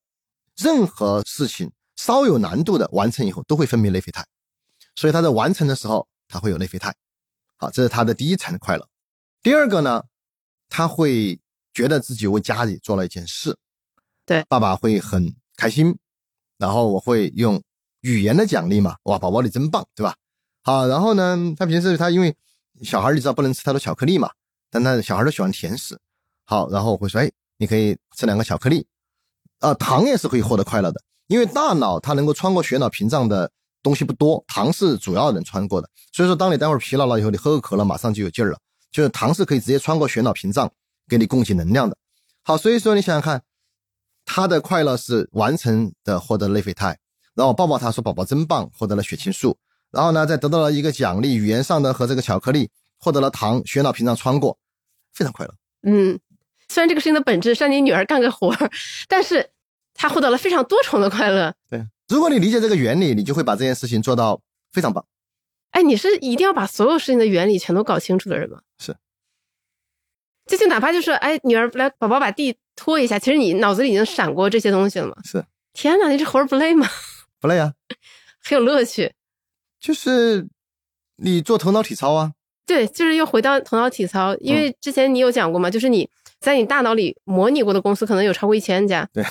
Speaker 2: 任何事情稍有难度的完成以后都会分泌内啡肽，所以它在完成的时候它会有内啡肽，好，这是他的第一层的快乐。第二个呢，他会觉得自己为家里做了一件事，
Speaker 1: 对，
Speaker 2: 爸爸会很开心，然后我会用语言的奖励嘛，哇，宝宝你真棒，对吧？好，然后呢，他平时他因为小孩你知道不能吃太多巧克力嘛，但他小孩都喜欢甜食，好，然后我会说，哎。你可以吃两个巧克力，啊，糖也是可以获得快乐的，因为大脑它能够穿过血脑屏障的东西不多，糖是主要能穿过的。所以说，当你待会儿疲劳了以后，你喝个可乐，马上就有劲儿了。就是糖是可以直接穿过血脑屏障，给你供给能量的。好，所以说你想想看，他的快乐是完成的获得内啡肽，然后抱抱他说宝宝真棒，获得了血清素，然后呢再得到了一个奖励，语言上的和这个巧克力获得了糖，血脑屏障穿过，非常快乐。
Speaker 1: 嗯。虽然这个事情的本质是让你女儿干个活儿，但是她获得了非常多重的快乐。
Speaker 2: 对，如果你理解这个原理，你就会把这件事情做到非常棒。
Speaker 1: 哎，你是一定要把所有事情的原理全都搞清楚的人吗？
Speaker 2: 是。
Speaker 1: 就就哪怕就是哎，女儿来，宝宝把地拖一下，其实你脑子里已经闪过这些东西了嘛？
Speaker 2: 是。
Speaker 1: 天哪，你这活儿不累吗？
Speaker 2: 不累啊，
Speaker 1: 很有乐趣。
Speaker 2: 就是你做头脑体操啊。
Speaker 1: 对，就是又回到头脑体操，因为之前你有讲过嘛，就是你。在你大脑里模拟过的公司可能有超过一千家。
Speaker 2: 对，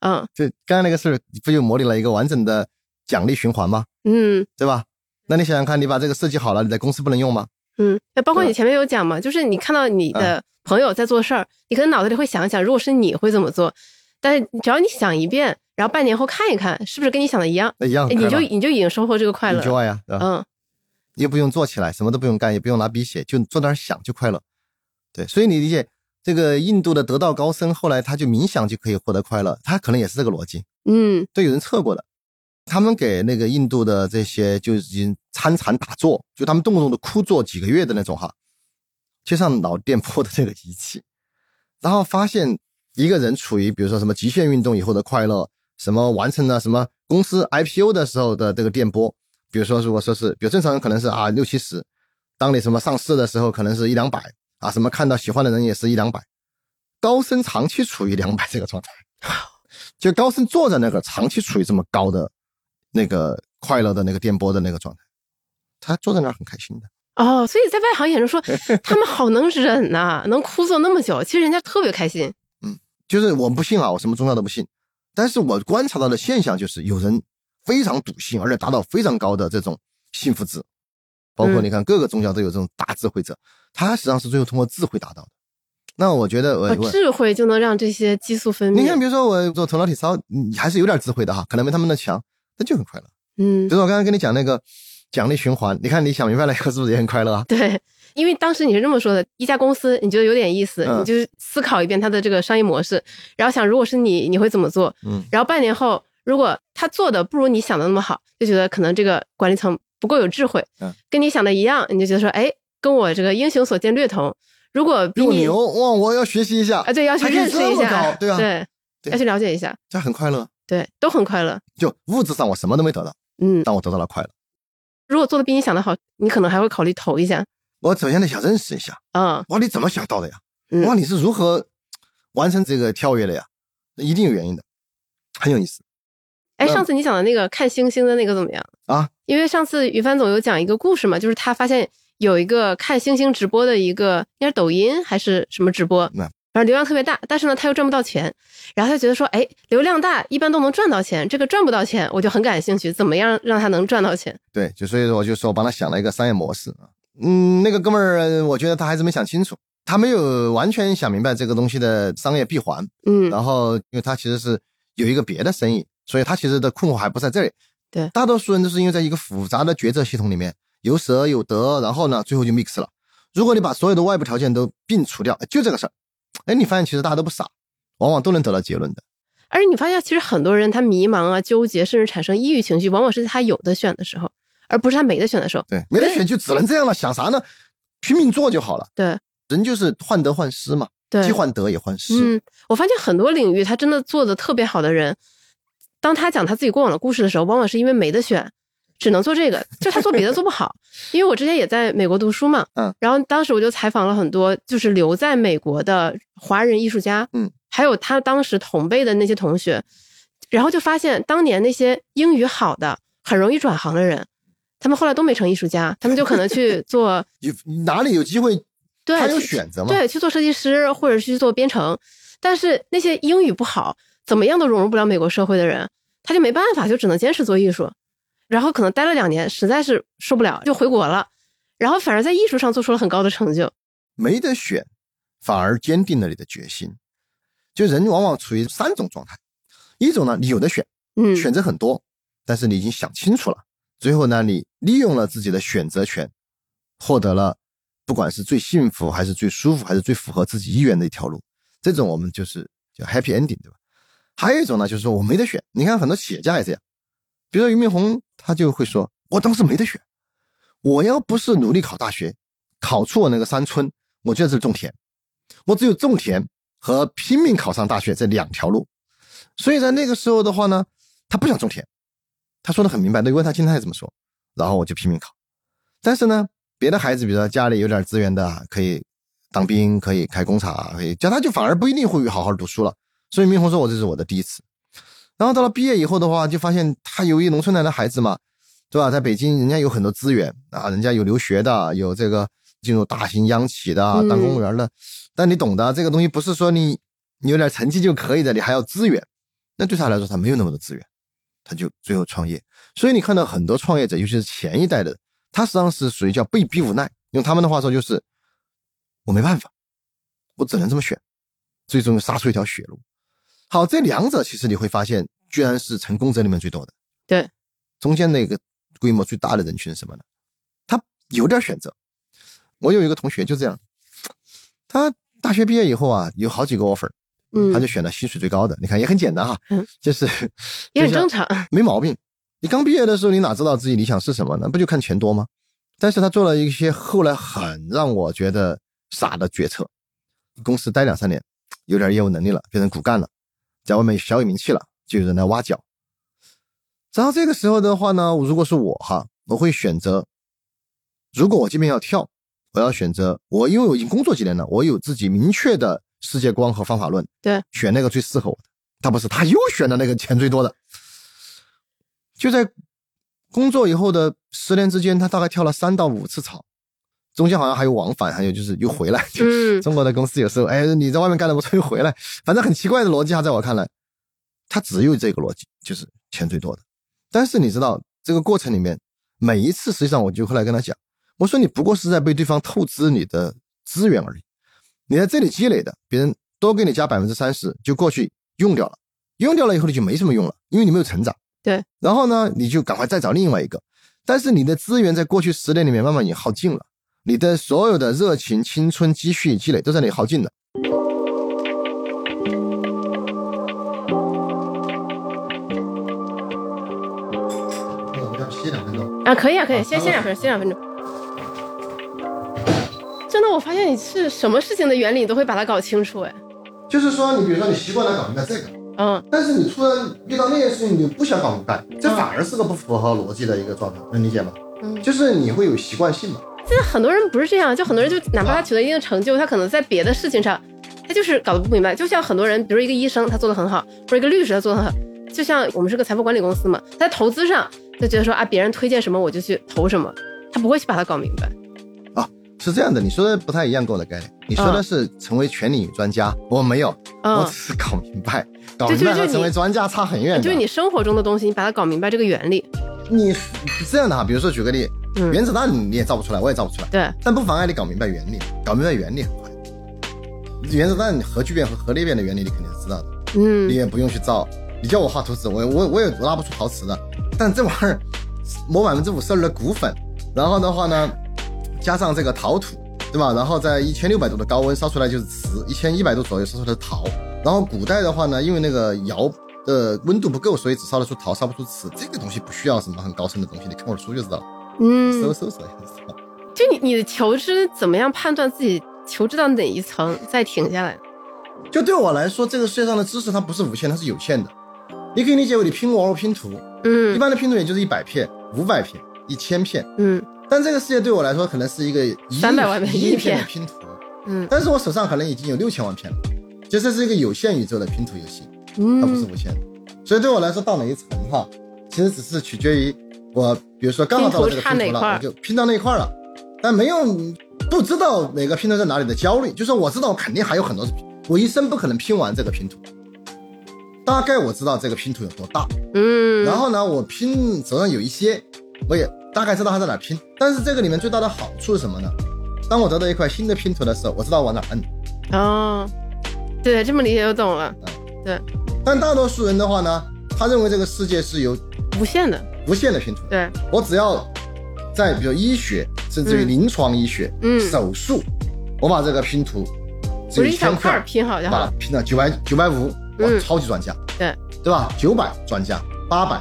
Speaker 1: 嗯，
Speaker 2: 就刚刚那个事不就模拟了一个完整的奖励循环吗？
Speaker 1: 嗯，
Speaker 2: 对吧？那你想想看，你把这个设计好了，你在公司不能用吗？
Speaker 1: 嗯，那包括你前面有讲嘛，就是你看到你的朋友在做事儿，你可能脑子里会想一想，如果是你会怎么做？但是只要你想一遍，然后半年后看一看，是不是跟你想的一样？
Speaker 2: 一样，
Speaker 1: 你就你就已经收获这个快乐。
Speaker 2: joy 啊，嗯，又不用做起来，什么都不用干，也不用拿笔写，就坐那儿想就快乐。对，所以你理解。这个印度的得道高僧后来他就冥想就可以获得快乐，他可能也是这个逻辑。
Speaker 1: 嗯，
Speaker 2: 都有人测过的，他们给那个印度的这些就已经参禅打坐，就他们动不动的枯坐几个月的那种哈，接上脑电波的这个仪器，然后发现一个人处于比如说什么极限运动以后的快乐，什么完成了什么公司 IPO 的时候的这个电波，比如说如果说是，比如正常人可能是啊六七十，当你什么上市的时候可能是一两百。啊，什么看到喜欢的人也是一两百，高僧长期处于两百这个状态，就高僧坐在那个长期处于这么高的那个快乐的那个电波的那个状态，他坐在那儿很开心的。
Speaker 1: 哦，所以在外行眼中说 他们好能忍呐、能枯坐那么久，其实人家特别开心。
Speaker 2: 嗯就是我不信啊，我什么宗教都不信，但是我观察到的现象就是有人非常笃信，而且达到非常高的这种幸福值，包括
Speaker 1: 嗯
Speaker 2: 你看各个宗教都有这种大智慧者，他实际上是最后通过智慧达到的。那我觉得我
Speaker 1: 智慧就能让这些激素分泌。
Speaker 2: 你看，比如说我做头脑体操，你还是有点智慧的哈，可能没他们的强，那就很快乐。
Speaker 1: 嗯
Speaker 2: 比，如我刚刚跟你讲那个奖励循环，你看你想明白了以后是不是也很快乐啊？
Speaker 1: 对，因为当时你是这么说的，一家公司你觉得有点意思，
Speaker 2: 嗯
Speaker 1: 你就思考一遍它的这个商业模式，然后想如果是你，你会怎么做？
Speaker 2: 嗯，
Speaker 1: 然后半年后，如果他做的不如你想的那么好，就觉得可能这个管理层不够有智慧，
Speaker 2: 嗯
Speaker 1: 跟你想的一样，你就觉得说，哎，跟我这个英雄所见略同。如果比你
Speaker 2: 牛哇，我要学习一下
Speaker 1: 啊，对，要去认识一下，
Speaker 2: 对啊
Speaker 1: 对，
Speaker 2: 对
Speaker 1: 要去了解一下，
Speaker 2: 这很快乐。
Speaker 1: 对，都很快乐。
Speaker 2: 就物质上我什么都没得到，
Speaker 1: 嗯，
Speaker 2: 但我得到了快乐。
Speaker 1: 如果做的比你想的好，你可能还会考虑投一下。
Speaker 2: 我首先得想认识一下，
Speaker 1: 嗯
Speaker 2: 哇，你怎么想到的呀？
Speaker 1: 嗯
Speaker 2: 哇，你是如何完成这个跳跃的呀？那一定有原因的，很有意思
Speaker 1: 哎，上次你讲的那个看星星的那个怎么样？
Speaker 2: 啊。
Speaker 1: 因为上次于帆总有讲一个故事嘛，就是他发现有一个看星星直播的一个，应该是抖音还是什么直播，
Speaker 2: 那
Speaker 1: 反正流量特别大，但是呢他又赚不到钱，然后他就觉得说，哎，流量大一般都能赚到钱，这个赚不到钱，我就很感兴趣，怎么样让他能赚到钱？
Speaker 2: 对，就所以说我就说我帮他想了一个商业模式啊。嗯，那个哥们儿，呃我觉得他还是没想清楚，他没有完全想明白这个东西的商业闭环。
Speaker 1: 嗯
Speaker 2: 然后，因为他其实是有一个别的生意，所以他其实的困惑还不在这里。
Speaker 1: 对
Speaker 2: 大多数人都是因为在一个复杂的决策系统里面有舍有得，然后呢，最后就 mix 了。如果你把所有的外部条件都摒除掉，就这个事儿，哎，你发现其实大家都不傻，往往都能得到结论的。
Speaker 1: 而且你发现，其实很多人他迷茫啊、纠结，甚至产生抑郁情绪，往往是他有的选的时候，而不是他没得选的时候。
Speaker 2: 对，没得选就只能这样了，想啥呢？拼命做就好了。
Speaker 1: 对
Speaker 2: 人就是患得患失嘛，
Speaker 1: 对，
Speaker 2: 既患得也患失。
Speaker 1: 嗯，我发现很多领域他真的做的特别好的人，当他讲他自己过往的故事的时候，往往是因为没得选，只能做这个，就他做别的做不好。因为我之前也在美国读书嘛，
Speaker 2: 嗯，
Speaker 1: 然后当时我就采访了很多就是留在美国的华人艺术家，
Speaker 2: 嗯，
Speaker 1: 还有他当时同辈的那些同学，然后就发现当年那些英语好的、很容易转行的人，他们后来都没成艺术家，他们就可能去 做
Speaker 2: 有哪里有机会，
Speaker 1: 对，
Speaker 2: 他有选择嘛？
Speaker 1: 对，去做设计师或者去做编程，但是那些英语不好，怎么样都融入不了美国社会的人，他就没办法，就只能坚持做艺术，然后可能待了两年，实在是受不了，就回国了，然后反而在艺术上做出了很高的成就。
Speaker 2: 没得选，反而坚定了你的决心。就人往往处于三种状态，一种呢，你有的选，
Speaker 1: 嗯，
Speaker 2: 选择很多，但是你已经想清楚了，最后呢，你利用了自己的选择权，获得了不管是最幸福还是最舒服还是最符合自己意愿的一条路，这种我们就是叫 happy ending，对吧？还有一种呢，就是说我没得选，你看很多企业家也这样，比如说俞敏洪，他就会说，我当时没得选，我要不是努力考大学，考出我那个山村，我就在这种田，我只有种田和拼命考上大学这两条路。所以在那个时候的话呢，他不想种田，他说的很明白。你问他今天他也这么说，然后我就拼命考。但是呢，别的孩子，比如说家里有点资源的，可以当兵，可以开工厂，可以叫他就反而不一定会好好读书了。所以明红说我这是我的第一次。然后到了毕业以后的话，就发现他由于农村来的孩子嘛，对吧？在北京人家有很多资源啊，人家有留学的，有这个进入大型央企的，
Speaker 1: 嗯
Speaker 2: 当公务员的。但你懂的，这个东西不是说你你有点成绩就可以的，你还要资源。那对他来说，他没有那么多资源，他就最后创业。所以你看到很多创业者，尤其是前一代的，他实际上是属于叫被逼无奈。用他们的话说，就是我没办法，我只能这么选，最终杀出一条血路。好，这两者其实你会发现，居然是成功者里面最多的。
Speaker 1: 对，
Speaker 2: 中间那个规模最大的人群是什么呢？他有点选择。我有一个同学就这样，他大学毕业以后啊，有好几个 offer，
Speaker 1: 嗯，
Speaker 2: 他就选了薪水最高的。你看也很简单哈，
Speaker 1: 嗯
Speaker 2: 就是
Speaker 1: 也很正常。
Speaker 2: 没毛病。你刚毕业的时候，你哪知道自己理想是什么呢？不就看钱多吗？但是他做了一些后来很让我觉得傻的决策。公司待两三年，有点业务能力了，变成骨干了，在外面小有名气了，就有人来挖角。然后这个时候的话呢，如果是我哈，我会选择，如果我这边要跳，我要选择我，因为我已经工作几年了，我有自己明确的世界观和方法论，
Speaker 1: 对，
Speaker 2: 选那个最适合我的。他不是，他又选了那个钱最多的。就在工作以后的十年之间，他大概跳了三到五次槽，中间好像还有往返，还有就是又回来。
Speaker 1: 嗯
Speaker 2: 中国的公司有时候，哎，你在外面干了不错，又回来，反正很奇怪的逻辑哈，在我看来，他只有这个逻辑，就是钱最多的。但是你知道这个过程里面，每一次实际上我就后来跟他讲，我说你不过是在被对方透支你的资源而已，你在这里积累的，别人多给你加百分之三十，就过去用掉了，用掉了以后你就没什么用了，因为你没有成长。
Speaker 1: 对，
Speaker 2: 然后呢，你就赶快再找另外一个，但是你的资源在过去十年里面慢慢已经耗尽了，你的所有的热情、青春、积蓄、积累都在那里耗尽了。我要歇两分钟。
Speaker 1: 啊，可以啊，可以，
Speaker 2: 啊
Speaker 1: 先歇两分钟，歇两分钟。真的，我发现你是什么事情的原理你都会把它搞清楚，哎，
Speaker 2: 就是说，你比如说你习惯了搞明白这个，
Speaker 1: 嗯
Speaker 2: 但是你突然遇到那件事情，你就不想搞明白，这
Speaker 1: 嗯
Speaker 2: 反而是个不符合逻辑的一个状态，能理解吗？
Speaker 1: 嗯，
Speaker 2: 就是你会有习惯性嘛。
Speaker 1: 现在很多人不是这样，就很多人就哪怕他取得一定成就，他可能在别的事情上，他就是搞得不明白。就像很多人，比如一个医生，他做的很好，或者一个律师，他做的很好。就像我们是个财富管理公司嘛，他在投资上就觉得说啊，别人推荐什么我就去投什么，他不会去把它搞明白。
Speaker 2: 啊是这样的，你说的不太一样，跟我的概念。你说的是成为全领域专家，我没有，我
Speaker 1: 嗯
Speaker 2: 只，是搞明白，搞明白和成为专家差很远的。
Speaker 1: 就是你生活中的东西，你把它搞明白这个原理。
Speaker 2: 你是这样的哈，比如说举个例，
Speaker 1: 嗯，
Speaker 2: 原子弹你也造不出来，我也造不出来，
Speaker 1: 对，
Speaker 2: 但不妨碍你搞明白原理，搞明白原理很快。原子弹核聚变和核裂变的原理你肯定是知道的，
Speaker 1: 嗯
Speaker 2: 你也不用去造。你叫我画图纸，我我我也拉不出陶瓷的。但这玩意儿，某百分之五十二的骨粉，然后的话呢，加上这个陶土，对吧？然后在一千六百度的高温烧出来就是瓷，一千一百度左右烧出来的陶。然后古代的话呢，因为那个窑的温度不够，所以只烧得出陶，烧不出瓷。这个东西不需要什么很高深的东西，你看我的书就知道了，
Speaker 1: 嗯，
Speaker 2: 搜搜索一下就
Speaker 1: 你你的求知怎么样判断自己求知到哪一层再停下来？
Speaker 2: 就对我来说，这个世界上的知识它不是无限，它是有限的。你可以理解为你拼玩偶拼图，嗯一
Speaker 1: 嗯
Speaker 2: 般的拼图也就是一百片、五百片、一千片。
Speaker 1: 嗯
Speaker 2: 但这个世界对我来说，可能是一个一亿
Speaker 1: 300万片
Speaker 2: 一亿
Speaker 1: 一片
Speaker 2: 片的拼图，
Speaker 1: 嗯
Speaker 2: 但是我手上可能已经有六千万片了，就这是一个有限宇宙的拼图游戏，它不是
Speaker 1: 嗯，
Speaker 2: 无限的。所以对我来说，到哪一层哈，其实只是取决于我，比如说刚好到了这个拼图了，我就拼到那一块儿了，但没有不知道哪个拼图在哪里的焦虑，就是我知道我肯定还有很多，我一生不可能拼完这个拼图。大概我知道这个拼图有多大，
Speaker 1: 嗯，
Speaker 2: 然后呢，我拼手上有一些，我也大概知道它在哪拼。但是这个里面最大的好处是什么呢？当我得到一块新的拼图的时候，我知道往哪摁。
Speaker 1: 哦，对，这么理解就懂了，对。
Speaker 2: 但大多数人的话呢，他认为这个世界是有
Speaker 1: 无限的，
Speaker 2: 无限的拼图。
Speaker 1: 对，
Speaker 2: 我只要在比如医学，甚至于
Speaker 1: 嗯
Speaker 2: 临床医学、
Speaker 1: 嗯
Speaker 2: 手术，我把这个拼图只有一千
Speaker 1: 块，拼好就好了。
Speaker 2: 把它拼到九百九百五，哇，
Speaker 1: 嗯
Speaker 2: 超级专家，
Speaker 1: 对，
Speaker 2: 对吧？九百专家，八百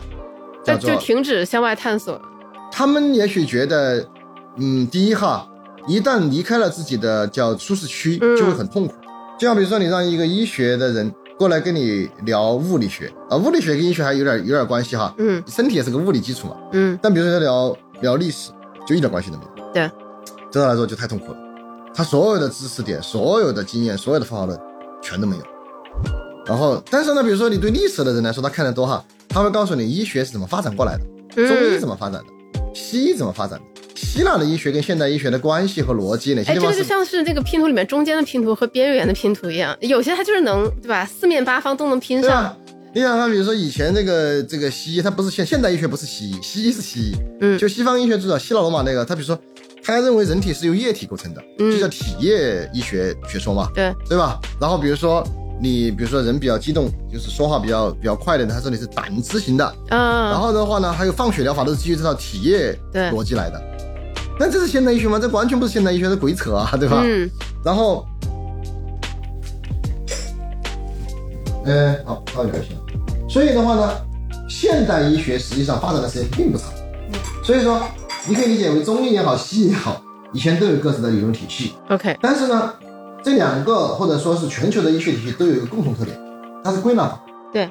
Speaker 1: 那就停止向外探索。
Speaker 2: 他们也许觉得，嗯，第一哈，一旦离开了自己的叫舒适区，
Speaker 1: 嗯
Speaker 2: 就会很痛苦。就像比如说，你让一个医学的人过来跟你聊物理学啊，物理学跟医学还有点有点关系哈，
Speaker 1: 嗯
Speaker 2: 身体也是个物理基础嘛。
Speaker 1: 嗯，
Speaker 2: 但比如说聊聊历史，就一点关系都没有。
Speaker 1: 对，
Speaker 2: 对他来说就太痛苦了。他所有的知识点、所有的经验、所有的方法论全都没有。然后，但是呢，比如说你对历史的人来说，他看得多哈，他会告诉你医学是怎么发展过来的，中医怎
Speaker 1: 么？
Speaker 2: 么发展的，西医怎么发展的，希腊的医学跟现代医学的关系和逻辑，哪些
Speaker 1: 哎，这个就像是这个拼图里面中间的拼图和边缘的拼图一样，有些它就是能对吧，四面八方都能拼上。
Speaker 2: 你想看，比如说以前这个这个西医，它不是现现代医学不是西医，西医是西医，
Speaker 1: 嗯
Speaker 2: 就西方医学最早希腊罗马那个，他比如说他认为人体是由液体构成的，
Speaker 1: 嗯
Speaker 2: 就叫体液医学学说嘛，
Speaker 1: 对，
Speaker 2: 对吧？然后比如说你比如说人比较激动，就是说话比较比较快的人，他说你是胆汁型的，然
Speaker 1: 嗯，
Speaker 2: 后的话呢，还有放血疗法都是基于这套体液
Speaker 1: 对
Speaker 2: 逻辑来的。那这是现代医学吗？这完全不是现代医学，这鬼扯啊，对吧？
Speaker 1: 嗯
Speaker 2: 然后，呃，好，到这就行了。所以的话呢，现代医学实际上发展的时间并不长。所以说，你可以理解为中医也好，西医也好，以前都有各自的理论体系。
Speaker 1: ，OK，
Speaker 2: 但是呢，这两个或者说是全球的医学体系都有一个共同特点，它是归纳法。
Speaker 1: 对，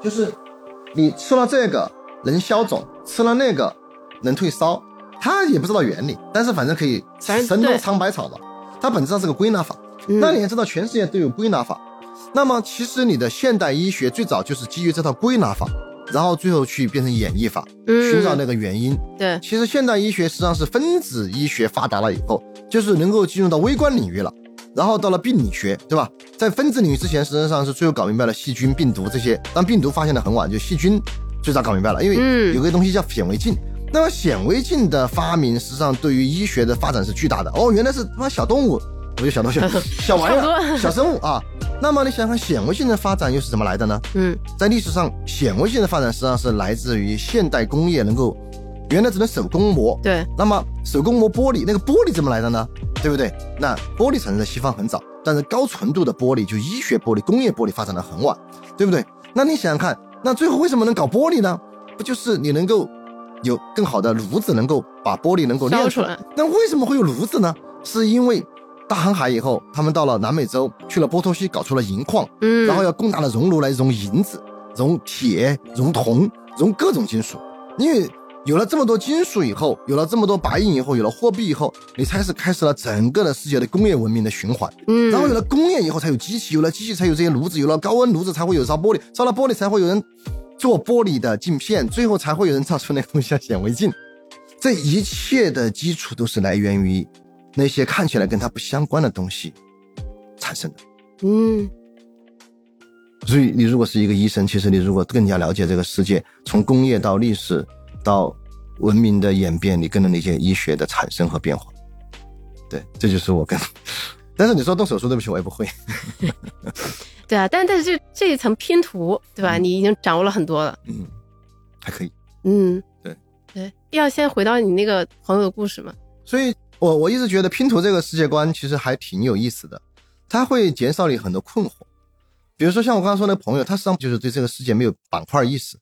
Speaker 2: 就是你吃了这个能消肿，吃了那个能退烧，他也不知道原理，但是反正可以神农尝百草嘛。它本质上是个归纳法。
Speaker 1: 嗯
Speaker 2: 那你也知道，全世界都有归纳法。那么其实你的现代医学最早就是基于这套归纳法，然后最后去变成演绎法，
Speaker 1: 嗯
Speaker 2: 寻找那个原因。
Speaker 1: 对，
Speaker 2: 其实现代医学实际上是分子医学发达了以后，就是能够进入到微观领域了，然后到了病理学，对吧？在分子领域之前，实际上是最后搞明白了细菌、病毒这些，但病毒发现的很晚，就细菌最早搞明白了，因为
Speaker 1: 嗯
Speaker 2: 有个东西叫显微镜。那么显微镜的发明，实际上对于医学的发展是巨大的。哦，原来是他妈小动物，我就小东西，小玩意儿，小生物啊。那么你想想，显微镜的发展又是怎么来的呢？
Speaker 1: 嗯
Speaker 2: 在历史上，显微镜的发展实际上是来自于现代工业能够，原来只能手工磨，
Speaker 1: 对，
Speaker 2: 那么手工磨玻璃，那个玻璃怎么来的呢？对不对？那玻璃产生在西方很早，但是高纯度的玻璃，就医学玻璃、工业玻璃发展的很晚，对不对？那你想想看，那最后为什么能搞玻璃呢？不就是你能够有更好的炉子，能够把玻璃能够炼
Speaker 1: 烧出来。
Speaker 2: 那为什么会有炉子呢？是因为大航海以后，他们到了南美洲，去了波托西，搞出了银矿，
Speaker 1: 嗯，
Speaker 2: 然后要更大的熔炉来熔银子、熔铁、熔铜、熔各种金属。因为有了这么多金属以后，有了这么多白银以后，有了货币以后，你才是开始了整个的世界的工业文明的循环。
Speaker 1: 嗯，
Speaker 2: 然后有了工业以后，才有机器，有了机器才有这些炉子，有了高温炉子才会有烧玻璃，烧了玻璃才会有人做玻璃的镜片，最后才会有人造出那个东西叫显微镜。这一切的基础都是来源于那些看起来跟它不相关的东西产生的。
Speaker 1: 嗯
Speaker 2: 所以，你如果是一个医生，其实你如果更加了解这个世界，从工业到历史到文明的演变，你更能理解医学的产生和变化。对，这就是我跟。但是你说动手术，对不起，我也不会。
Speaker 1: 对啊，但但是这这一层拼图，对吧？你已经掌握了很多了。
Speaker 2: 嗯，还可以。
Speaker 1: 嗯，
Speaker 2: 对
Speaker 1: 对，要先回到你那个朋友的故事嘛。
Speaker 2: 所以我我一直觉得拼图这个世界观其实还挺有意思的，它会减少你很多困惑。比如说像我刚刚说那个朋友，他实际上就是对这个世界没有板块意识，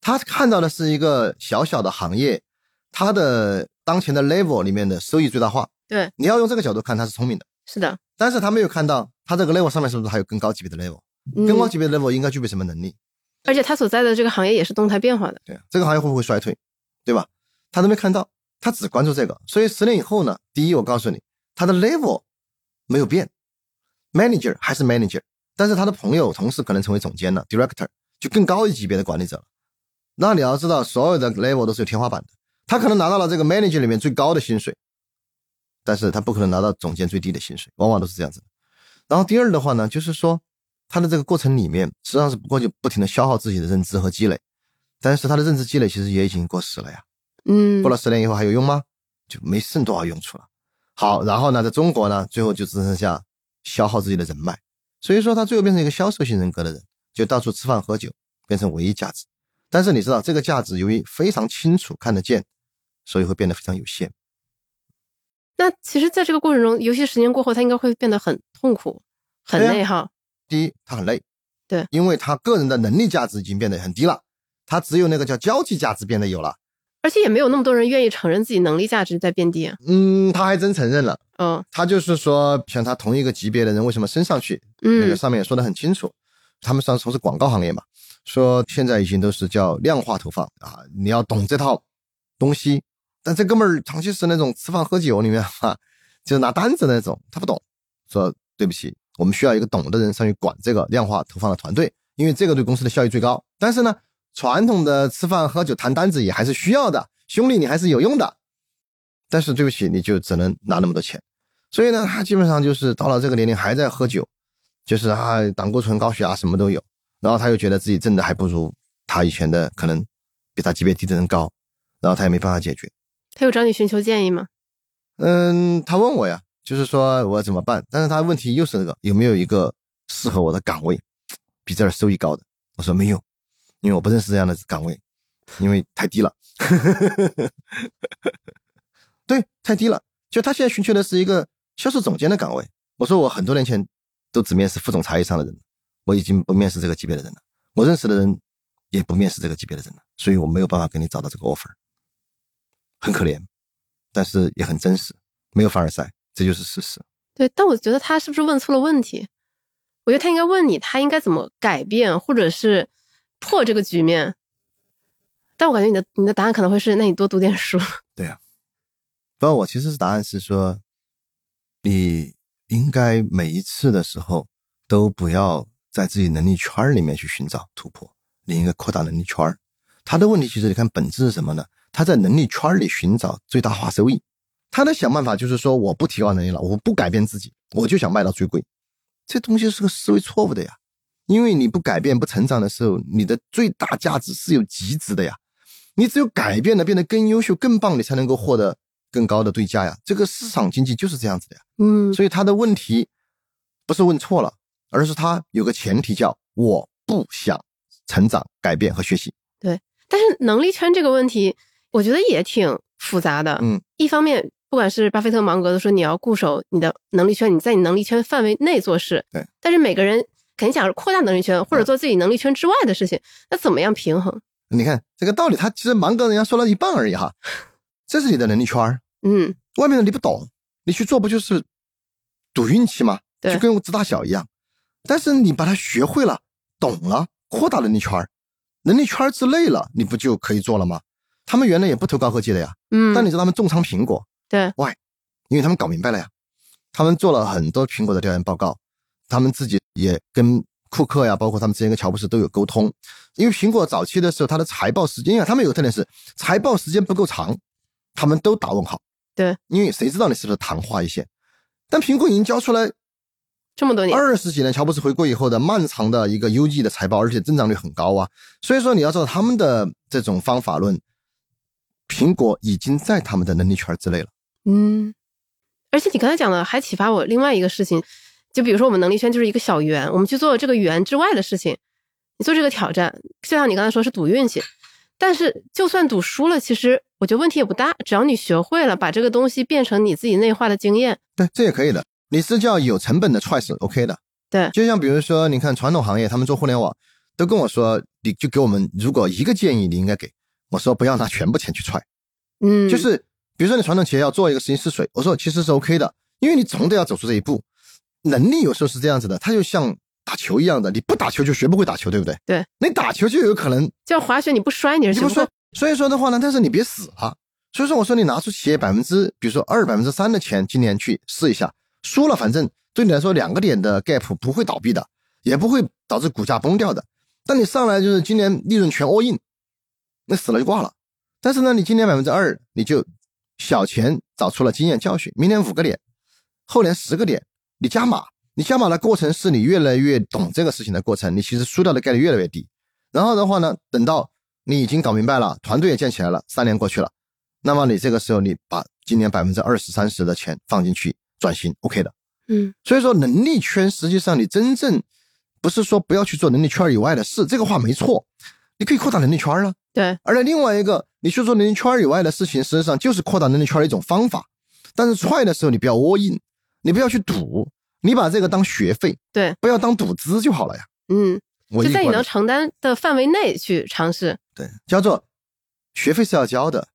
Speaker 2: 他看到的是一个小小的行业，它的当前的 level 里面的收益最大化。
Speaker 1: 对，
Speaker 2: 你要用这个角度看，他是聪明的，
Speaker 1: 是的，
Speaker 2: 但是他没有看到他这个 level 上面是不是还有更高级别的 level，、
Speaker 1: 嗯
Speaker 2: 更高级别的 level 应该具备什么能力？
Speaker 1: 而且他所在的这个行业也是动态变化的。
Speaker 2: 对啊，这个行业会不会衰退，对吧？他都没看到，他只关注这个，所以十年以后呢，第一，我告诉你，他的 level 没有变，manager 还是 manager，但是他的朋友、同事可能成为总监了，director 就更高一级别的管理者了。那你要知道，所有的 level 都是有天花板的，他可能拿到了这个 manager 里面最高的薪水，但是他不可能拿到总监最低的薪水，往往都是这样子的。然后第二的话呢，就是说他的这个过程里面，实际上是不过就不停的消耗自己的认知和积累，但是他的认知积累其实也已经过时了呀。
Speaker 1: 嗯
Speaker 2: 过了十年以后还有用吗？就没剩多少用处了。好，然后呢，在中国呢，最后就只剩下消耗自己的人脉，所以说他最后变成一个销售型人格的人，就到处吃饭喝酒，变成唯一价值。但是你知道，这个价值由于非常清楚看得见，所以会变得非常有限。
Speaker 1: 那其实，在这个过程中，游戏十年过后，他应该会变得很痛苦、很
Speaker 2: 对啊
Speaker 1: 内耗。
Speaker 2: 第一，他很累，
Speaker 1: 对
Speaker 2: 因为他个人的能力价值已经变得很低了，他只有那个叫交际价值变得有了。
Speaker 1: 而且也没有那么多人愿意承认自己能力价值在变低啊。
Speaker 2: 嗯，他还真承认了。
Speaker 1: 嗯
Speaker 2: 他就是说，像他同一个级别的人为什么升上去，那个
Speaker 1: 嗯
Speaker 2: 上面也说的很清楚，他们实际上从事广告行业嘛，说现在已经都是叫量化投放啊，你要懂这套东西。但这哥们儿长期是那种吃饭喝酒里面哈、就是拿单子那种，他不懂。说对不起，我们需要一个懂的人上去管这个量化投放的团队，因为这个对公司的效益最高。但是呢，传统的吃饭喝酒谈单子也还是需要的，兄弟你还是有用的。但是对不起，你就只能拿那么多钱。所以呢，他基本上就是到了这个年龄还在喝酒，就是啊，胆固醇、高血压什么都有。然后他又觉得自己挣的还不如他以前的可能比他级别低的人高，然后他也没办法解决。
Speaker 1: 他有找你寻求建议吗？
Speaker 2: 嗯，他问我呀，就是说我怎么办？但是他问题又是那个有没有一个适合我的岗位，比这儿收益高的？我说没有，因为我不认识这样的岗位，因为太低了。对，太低了。就他现在寻求的是一个销售总监的岗位。我说我很多年前都只面试副总裁以上的人，我已经不面试这个级别的人了。我认识的人也不面试这个级别的人了，所以我没有办法给你找到这个 offer，很可怜，但是也很真实，没有凡尔赛，这就是事实。
Speaker 1: 对，但我觉得他是不是问错了问题？我觉得他应该问你，他应该怎么改变，或者是破这个局面。但我感觉你的你的答案可能会是，那你多读点书。
Speaker 2: 对呀、不过我其实是答案是说，你应该每一次的时候都不要在自己能力圈儿里面去寻找突破，另一个扩大能力圈儿。他的问题其实你看本质是什么呢？他在能力圈里寻找最大化收益，他的想办法就是说我不提高能力了，我不改变自己，我就想卖到最贵。这东西是个思维错误的呀，因为你不改变、不成长的时候，你的最大价值是有极值的呀。你只有改变了，变得更优秀、更棒，你才能够获得更高的对价呀。这个市场经济就是这样子的呀。
Speaker 1: 嗯，
Speaker 2: 所以他的问题不是问错了，而是他有个前提叫我不想成长、改变和学习。
Speaker 1: 对但是能力圈这个问题，我觉得也挺复杂的。
Speaker 2: 嗯，
Speaker 1: 一方面，不管是巴菲特、芒格都说你要固守你的能力圈，你在你能力圈范围内做事。
Speaker 2: 对。
Speaker 1: 但是每个人肯定想扩大能力圈，或者做自己能力圈之外的事情，那怎么样平衡？
Speaker 2: 你看这个道理，他其实芒格人家说了一半而已哈。这是你的能力圈儿，
Speaker 1: 嗯，
Speaker 2: 外面的你不懂，你去做不就是赌运气吗？
Speaker 1: 对
Speaker 2: 就跟知大小一样。但是你把它学会了、懂了，扩大能力圈儿，能力圈儿之内了，你不就可以做了吗？他们原来也不投高科技的呀，
Speaker 1: 嗯，
Speaker 2: 但你知道他们重仓苹果，
Speaker 1: 对，why？，
Speaker 2: 因为他们搞明白了呀，他们做了很多苹果的调研报告，他们自己也跟库克呀，包括他们之前跟乔布斯都有沟通。因为苹果早期的时候，它的财报时间，因为他们有个特点是财报时间不够长，他们都打问号。
Speaker 1: 对，
Speaker 2: 因为谁知道你是不是昙花一现？但苹果已经交出来
Speaker 1: 这么多年，
Speaker 2: 二十几年，乔布斯回归以后的漫长的一个优异的财报，而且增长率很高啊。所以说你要知道他们的这种方法论，苹果已经在他们的能力圈之内了。
Speaker 1: 嗯，而且你刚才讲的还启发我另外一个事情，就比如说我们能力圈就是一个小圆，我们去做这个圆之外的事情，你做这个挑战，就像你刚才说是赌运气，但是就算赌输了，其实我觉得问题也不大，只要你学会了把这个东西变成你自己内化的经验，
Speaker 2: 对，这也可以的。你是叫有成本的 try 是 OK 的。
Speaker 1: 对，
Speaker 2: 就像比如说，你看传统行业，他们做互联网，都跟我说，你就给我们如果一个建议，你应该给我说不要拿全部钱去踹，
Speaker 1: 嗯，
Speaker 2: 就是比如说你传统企业要做一个事情试水，我说其实是 OK 的，因为你总得要走出这一步。能力有时候是这样子的，它就像打球一样的，你不打球就学不会打球，对不对？
Speaker 1: 对，
Speaker 2: 你打球就有可能
Speaker 1: 就像滑雪，你不摔你是学会
Speaker 2: 你不说，所以说的话呢，但是你别死了。所以说我说你拿出企业百分之，比如说二百分之三的钱，今年去试一下，输了反正对你来说两个点的 gap 不会倒闭的，也不会导致股价崩掉的。但你上来就是今年利润全 all in，那死了就挂了。但是呢，你今年百分之二，你就小钱找出了经验教训，明年五个点，后年十个点，你加码，你加码的过程是你越来越懂这个事情的过程，你其实输掉的概率越来越低。然后的话呢，等到你已经搞明白了，团队也建起来了，三年过去了，那么你这个时候你把今年百分之二十三十的钱放进去转型，OK 的。
Speaker 1: 嗯
Speaker 2: 所以说能力圈实际上你真正不是说不要去做能力圈以外的事，这个话没错，你可以扩大能力圈啊。
Speaker 1: 对，
Speaker 2: 而且另外一个，你去做能力圈以外的事情，实际上就是扩大能力圈的一种方法。但是踹的时候你不要 all in，你不要去赌，你把这个当学费，
Speaker 1: 对，
Speaker 2: 不要当赌资就好了呀。
Speaker 1: 嗯，
Speaker 2: 我
Speaker 1: 就在你能承担的范围内去尝试，
Speaker 2: 对，叫做学费是要交的，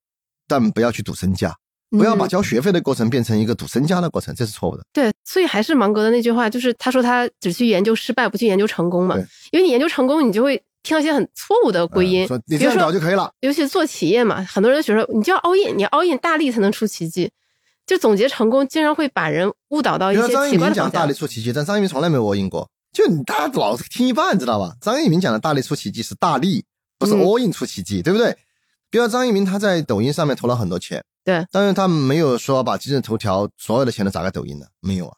Speaker 2: 但不要去赌身家，不要把
Speaker 1: 嗯
Speaker 2: 交学费的过程变成一个赌身家的过程，这是错误的。
Speaker 1: 对，所以还是芒格的那句话，就是他说他只去研究失败，不去研究成功嘛。因为你研究成功，你就会听到一些很错误的归因
Speaker 2: 嗯，说你这样搞就可以了。
Speaker 1: 尤其是做企业嘛，很多人觉得你就要 all in，你要 all in 大力才能出奇迹。就总结成功，经常会把人误导到一些奇怪的方
Speaker 2: 鸣讲大力。出奇迹，但张一鸣从来没有 all in 过。就你大家老是听一半，知道吧？张一鸣讲的大力出奇迹是大力，不是
Speaker 1: 嗯
Speaker 2: all in 出奇迹，对不对？比如说张一鸣他在抖音上面投了很多钱，
Speaker 1: 对，
Speaker 2: 但是他没有说把今日头条所有的钱都砸给抖音的，没有啊。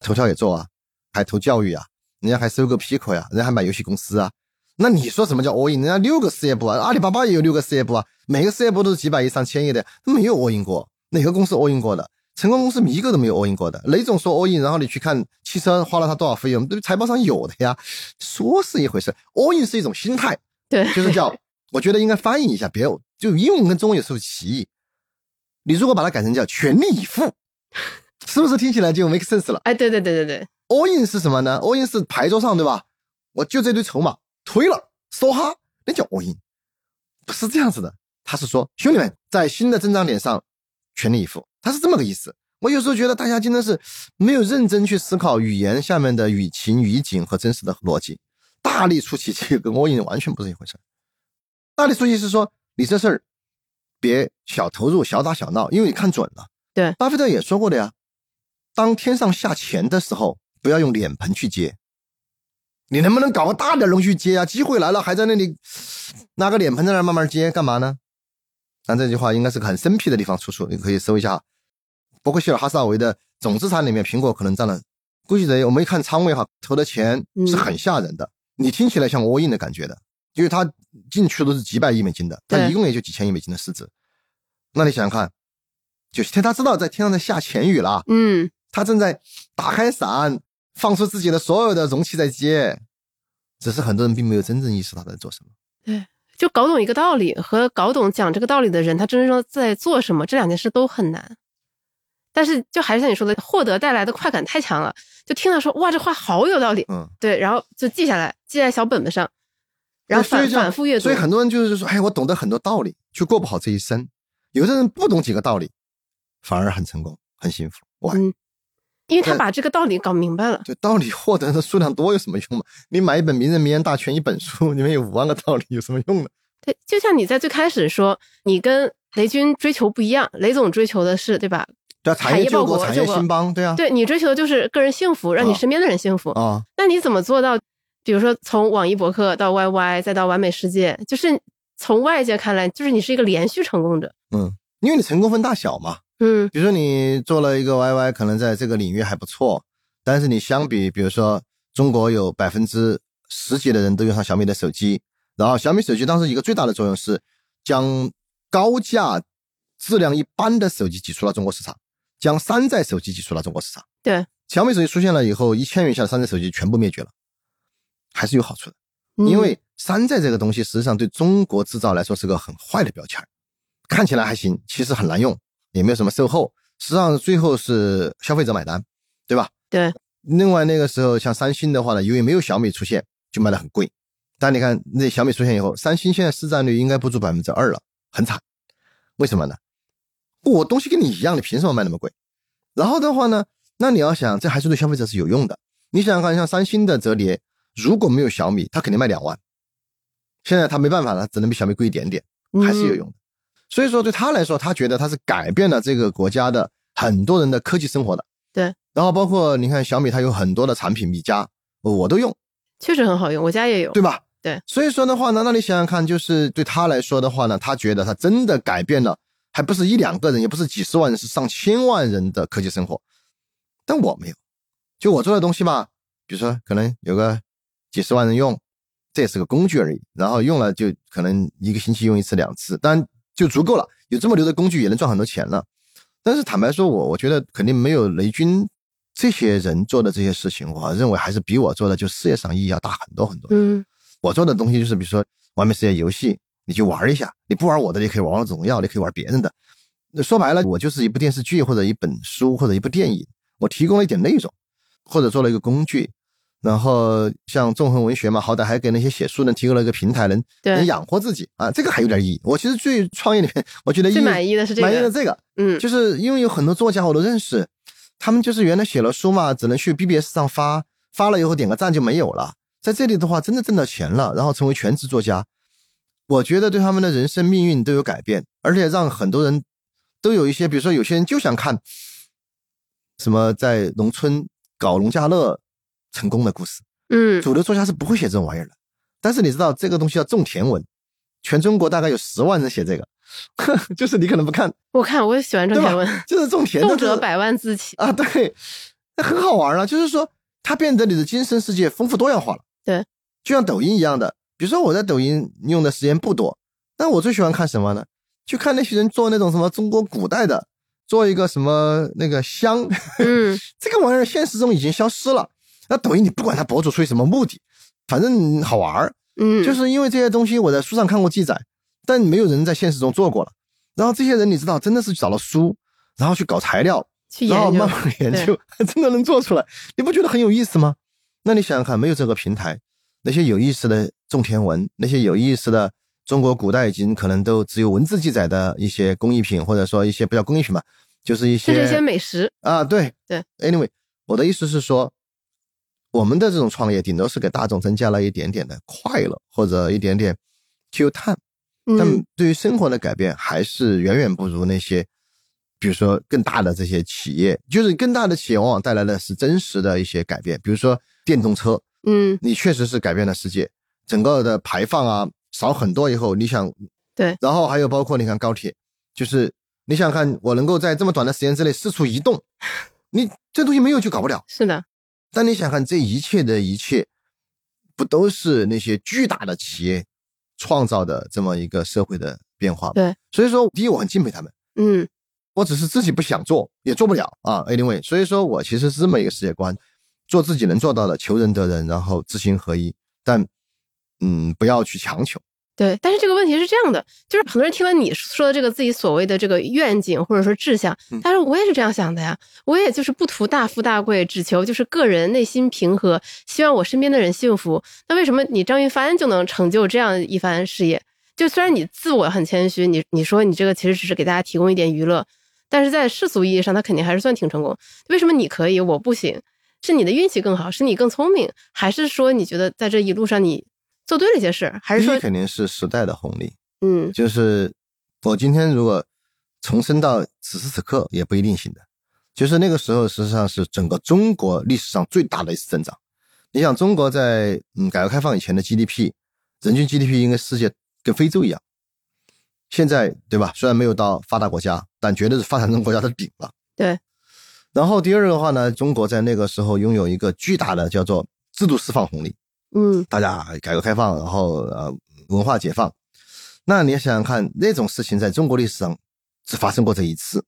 Speaker 2: 头条也做啊，还投教育啊，人家还收购 Pico 呀，人家还买游戏公司啊。那你说什么叫 all in？人家六个事业部啊，阿里巴巴也有六个事业部啊，每个事业部都是几百亿、上千亿的，没有 all in 过，哪个公司 all in 过的？成功公司一个都没有 all in 过的。雷总说 all in，然后你去看汽车花了他多少费用，对财报上有的呀。说是一回事，all in 是一种心态，
Speaker 1: 对，
Speaker 2: 就是叫，我觉得应该翻译一下，别就英文跟中文有时候歧义。你如果把它改成叫全力以赴，是不是听起来就 make sense 了
Speaker 1: 哎，对对对对对
Speaker 2: ，？all in 是什么呢？all in 是牌桌上对吧？我就这堆筹码推了，梭哈，那叫 all in，不是这样子的。他是说，兄弟们在新的增长点上全力以赴，他是这么个意思。我有时候觉得大家真的是没有认真去思考语言下面的语情、语景和真实的逻辑。大力出奇迹跟 all in 完全不是一回事。大力出奇是说你这事儿别小投入、小打小闹，因为你看准了。
Speaker 1: 对
Speaker 2: 巴菲特也说过的呀，当天上下钱的时候，不要用脸盆去接，你能不能搞个大点东西接啊？机会来了，还在那里拿个脸盆在那儿慢慢接，干嘛呢？但这句话应该是个很生僻的地方出处，你可以搜一下。包括希尔哈萨维的总资产里面，苹果可能占了，估计得我们一看仓位哈，投的钱是很吓人的。你听起来像 all in 的感觉的，因为他进去都是几百亿美金的，
Speaker 1: 他
Speaker 2: 一共也就几千亿美金的市值。那你想想看，就是他知道在天上在下钱雨了，
Speaker 1: 嗯，
Speaker 2: 他正在打开伞，放出自己的所有的容器在接，只是很多人并没有真正意识到他在做什么。
Speaker 1: 对就搞懂一个道理和搞懂讲这个道理的人，他真正在做什么，这两件事都很难。但是就还是像你说的，获得带来的快感太强了，就听到说哇这话好有道理，
Speaker 2: 嗯，
Speaker 1: 对，然后就记下来，记在小本本上，然后反反复阅读。
Speaker 2: 所以很多人就是说，哎，我懂得很多道理，却过不好这一生。有的人不懂几个道理，反而很成功，很幸福。哇，
Speaker 1: 嗯因为他把这个道理搞明白了。
Speaker 2: 对道理获得的数量多有什么用嘛？你买一本名人名言大全一本书，里面有五万个道理，有什么用呢？
Speaker 1: 对，就像你在最开始说，你跟雷军追求不一样，雷总追求的是对吧？
Speaker 2: 对啊，产业
Speaker 1: 报
Speaker 2: 救国，产业兴邦，对啊，
Speaker 1: 对你追求的就是个人幸福，让你
Speaker 2: 啊
Speaker 1: 身边的人幸福。
Speaker 2: 啊，
Speaker 1: 那你怎么做到？比如说从网易博客到 YY，再到完美世界，就是从外界看来，就是你是一个连续成功者。
Speaker 2: 嗯，因为你成功分大小嘛。
Speaker 1: 嗯
Speaker 2: 比如说你做了一个 YY，可能在这个领域还不错，但是你相比，比如说中国有百分之十几的人都用上小米的手机，然后小米手机当时一个最大的作用是将高价、质量一般的手机挤出了中国市场，将山寨手机挤出了中国市场。
Speaker 1: 对，
Speaker 2: 小米手机出现了以后，一千元以下的山寨手机全部灭绝了，还是有好处的。
Speaker 1: 嗯
Speaker 2: 因为山寨这个东西，实际上对中国制造来说是个很坏的标签看起来还行，其实很难用，也没有什么售后。实际上最后是消费者买单，对吧？
Speaker 1: 对，
Speaker 2: 另外那个时候像三星的话呢，因为没有小米出现，就卖的很贵。但你看那小米出现以后，三星现在市占率应该不足百分之二了，很惨。为什么呢？我东西跟你一样，你凭什么卖那么贵？然后的话呢，那你要想，这还是对消费者是有用的。你想想看，像三星的折叠，如果没有小米，它肯定卖两万。现在它没办法了，只能比小米贵一点点，还是有用的。所以说对他来说，他觉得他是改变了这个国家的很多人的科技生活的。
Speaker 1: 对。
Speaker 2: 然后包括你看小米，它有很多的产品，米家我都用，
Speaker 1: 确实很好用，我家也有。
Speaker 2: 对吧？
Speaker 1: 对。
Speaker 2: 所以说的话呢，那你想想看，就是对他来说的话呢，他觉得他真的改变了，还不是一两个人，也不是几十万人，是上千万人的科技生活。但我没有，就我做的东西吧，比如说可能有个几十万人用，这也是个工具而已。然后用了就可能一个星期用一次两次，当然就足够了。有这么牛的工具也能赚很多钱了。但是坦白说，我我觉得肯定没有雷军这些人做的这些事情，我认为还是比我做的就事业上意义要大很多很多。
Speaker 1: 嗯
Speaker 2: 我做的东西就是比如说完美世界游戏，你去玩一下，你不玩我的，你可以玩王者荣耀，你可以玩别人的。那说白了，我就是一部电视剧或者一本书或者一部电影，我提供了一点内容，或者做了一个工具。然后像纵横文学嘛，好歹还给那些写书人提供了一个平台，能能养活自己啊，这个还有点意义。我其实最创业里面，我觉得
Speaker 1: 最满意的是这个
Speaker 2: 满意的这个，
Speaker 1: 嗯，
Speaker 2: 就是因为有很多作家我都认识，他们就是原来写了书嘛，只能去 BBS 上发，发了以后点个赞就没有了。在这里的话，真的挣到钱了，然后成为全职作家，我觉得对他们的人生命运都有改变，而且让很多人都有一些，比如说有些人就想看什么在农村搞农家乐成功的故事，
Speaker 1: 嗯
Speaker 2: 主流作家是不会写这种玩意儿的。但是你知道这个东西叫种田文，全中国大概有十万人写这个，就是你可能不看，
Speaker 1: 我看我也喜欢种田文，
Speaker 2: 就是种田
Speaker 1: 动辄百万字起。
Speaker 2: 啊，对，那很好玩啊。就是说，它变得你的精神世界丰富多样化了。
Speaker 1: 对，
Speaker 2: 就像抖音一样的。比如说我在抖音用的时间不多，但我最喜欢看什么呢？去看那些人做那种什么中国古代的，做一个什么那个香，
Speaker 1: 嗯
Speaker 2: 这个玩意儿现实中已经消失了。那抖音你不管它博主出于什么目的，反正好玩儿。
Speaker 1: 嗯，
Speaker 2: 就是因为这些东西我在书上看过记载，但没有人在现实中做过了。然后这些人你知道，真的是找了书，然后去搞材料，
Speaker 1: 去研究
Speaker 2: 然后慢。慢研究，真的能做出来，你不觉得很有意思吗？那你想想看，没有这个平台，那些有意思的种田文，那些有意思的中国古代已经可能都只有文字记载的一些工艺品，或者说一些不叫工艺品吧，就是一些
Speaker 1: 就是一些美食，
Speaker 2: 啊，对
Speaker 1: 对。
Speaker 2: Anyway，我的意思是说，我们的这种创业顶多是给大众增加了一点点的快乐，或者一点点 Q 碳，但
Speaker 1: 嗯
Speaker 2: 对于生活的改变还是远远不如那些，比如说更大的这些企业，就是更大的企业往往带来的是真实的一些改变，比如说电动车，
Speaker 1: 嗯，
Speaker 2: 你确实是改变了世界，整个的排放啊少很多以后，你想，
Speaker 1: 对，
Speaker 2: 然后还有包括你看高铁，就是你想想看，我能够在这么短的时间之内四处移动，你这东西没有就搞不了。
Speaker 1: 是的，
Speaker 2: 但你想看这一切的一切，不都是那些巨大的企业创造的这么一个社会的变化吗？
Speaker 1: 对，
Speaker 2: 所以说第一我很敬佩他们，
Speaker 1: 嗯
Speaker 2: 我只是自己不想做，也做不了啊。Anyway，所以说我其实是这么一个世界观，做自己能做到的，求人得人，然后知行合一，但嗯，不要去强求。
Speaker 1: 对，但是这个问题是这样的，就是很多人听了你说的这个自己所谓的这个愿景或者说志向，
Speaker 2: 嗯
Speaker 1: 但是我也是这样想的呀，我也就是不图大富大贵，只求就是个人内心平和，希望我身边的人幸福。那为什么你张云帆就能成就这样一番事业？就虽然你自我很谦虚，你你说你这个其实只是给大家提供一点娱乐，但是在世俗意义上，他肯定还是算挺成功。为什么你可以，我不行？是你的运气更好，是你更聪明，还是说你觉得在这一路上你做对了一些事，还是说
Speaker 2: 肯定是时代的红利，
Speaker 1: 嗯
Speaker 2: 就是我今天如果重生到此时此刻也不一定行的，就是那个时候实际上是整个中国历史上最大的一次增长。你想中国在嗯改革开放以前的 GDP，人均 GDP 应该世界跟非洲一样，现在对吧？虽然没有到发达国家，但绝对是发展中国家的顶了。
Speaker 1: 对。
Speaker 2: 然后第二个的话呢，中国在那个时候拥有一个巨大的叫做制度释放红利。
Speaker 1: 嗯
Speaker 2: 大家改革开放，然后呃文化解放，那你想想看，那种事情在中国历史上只发生过这一次，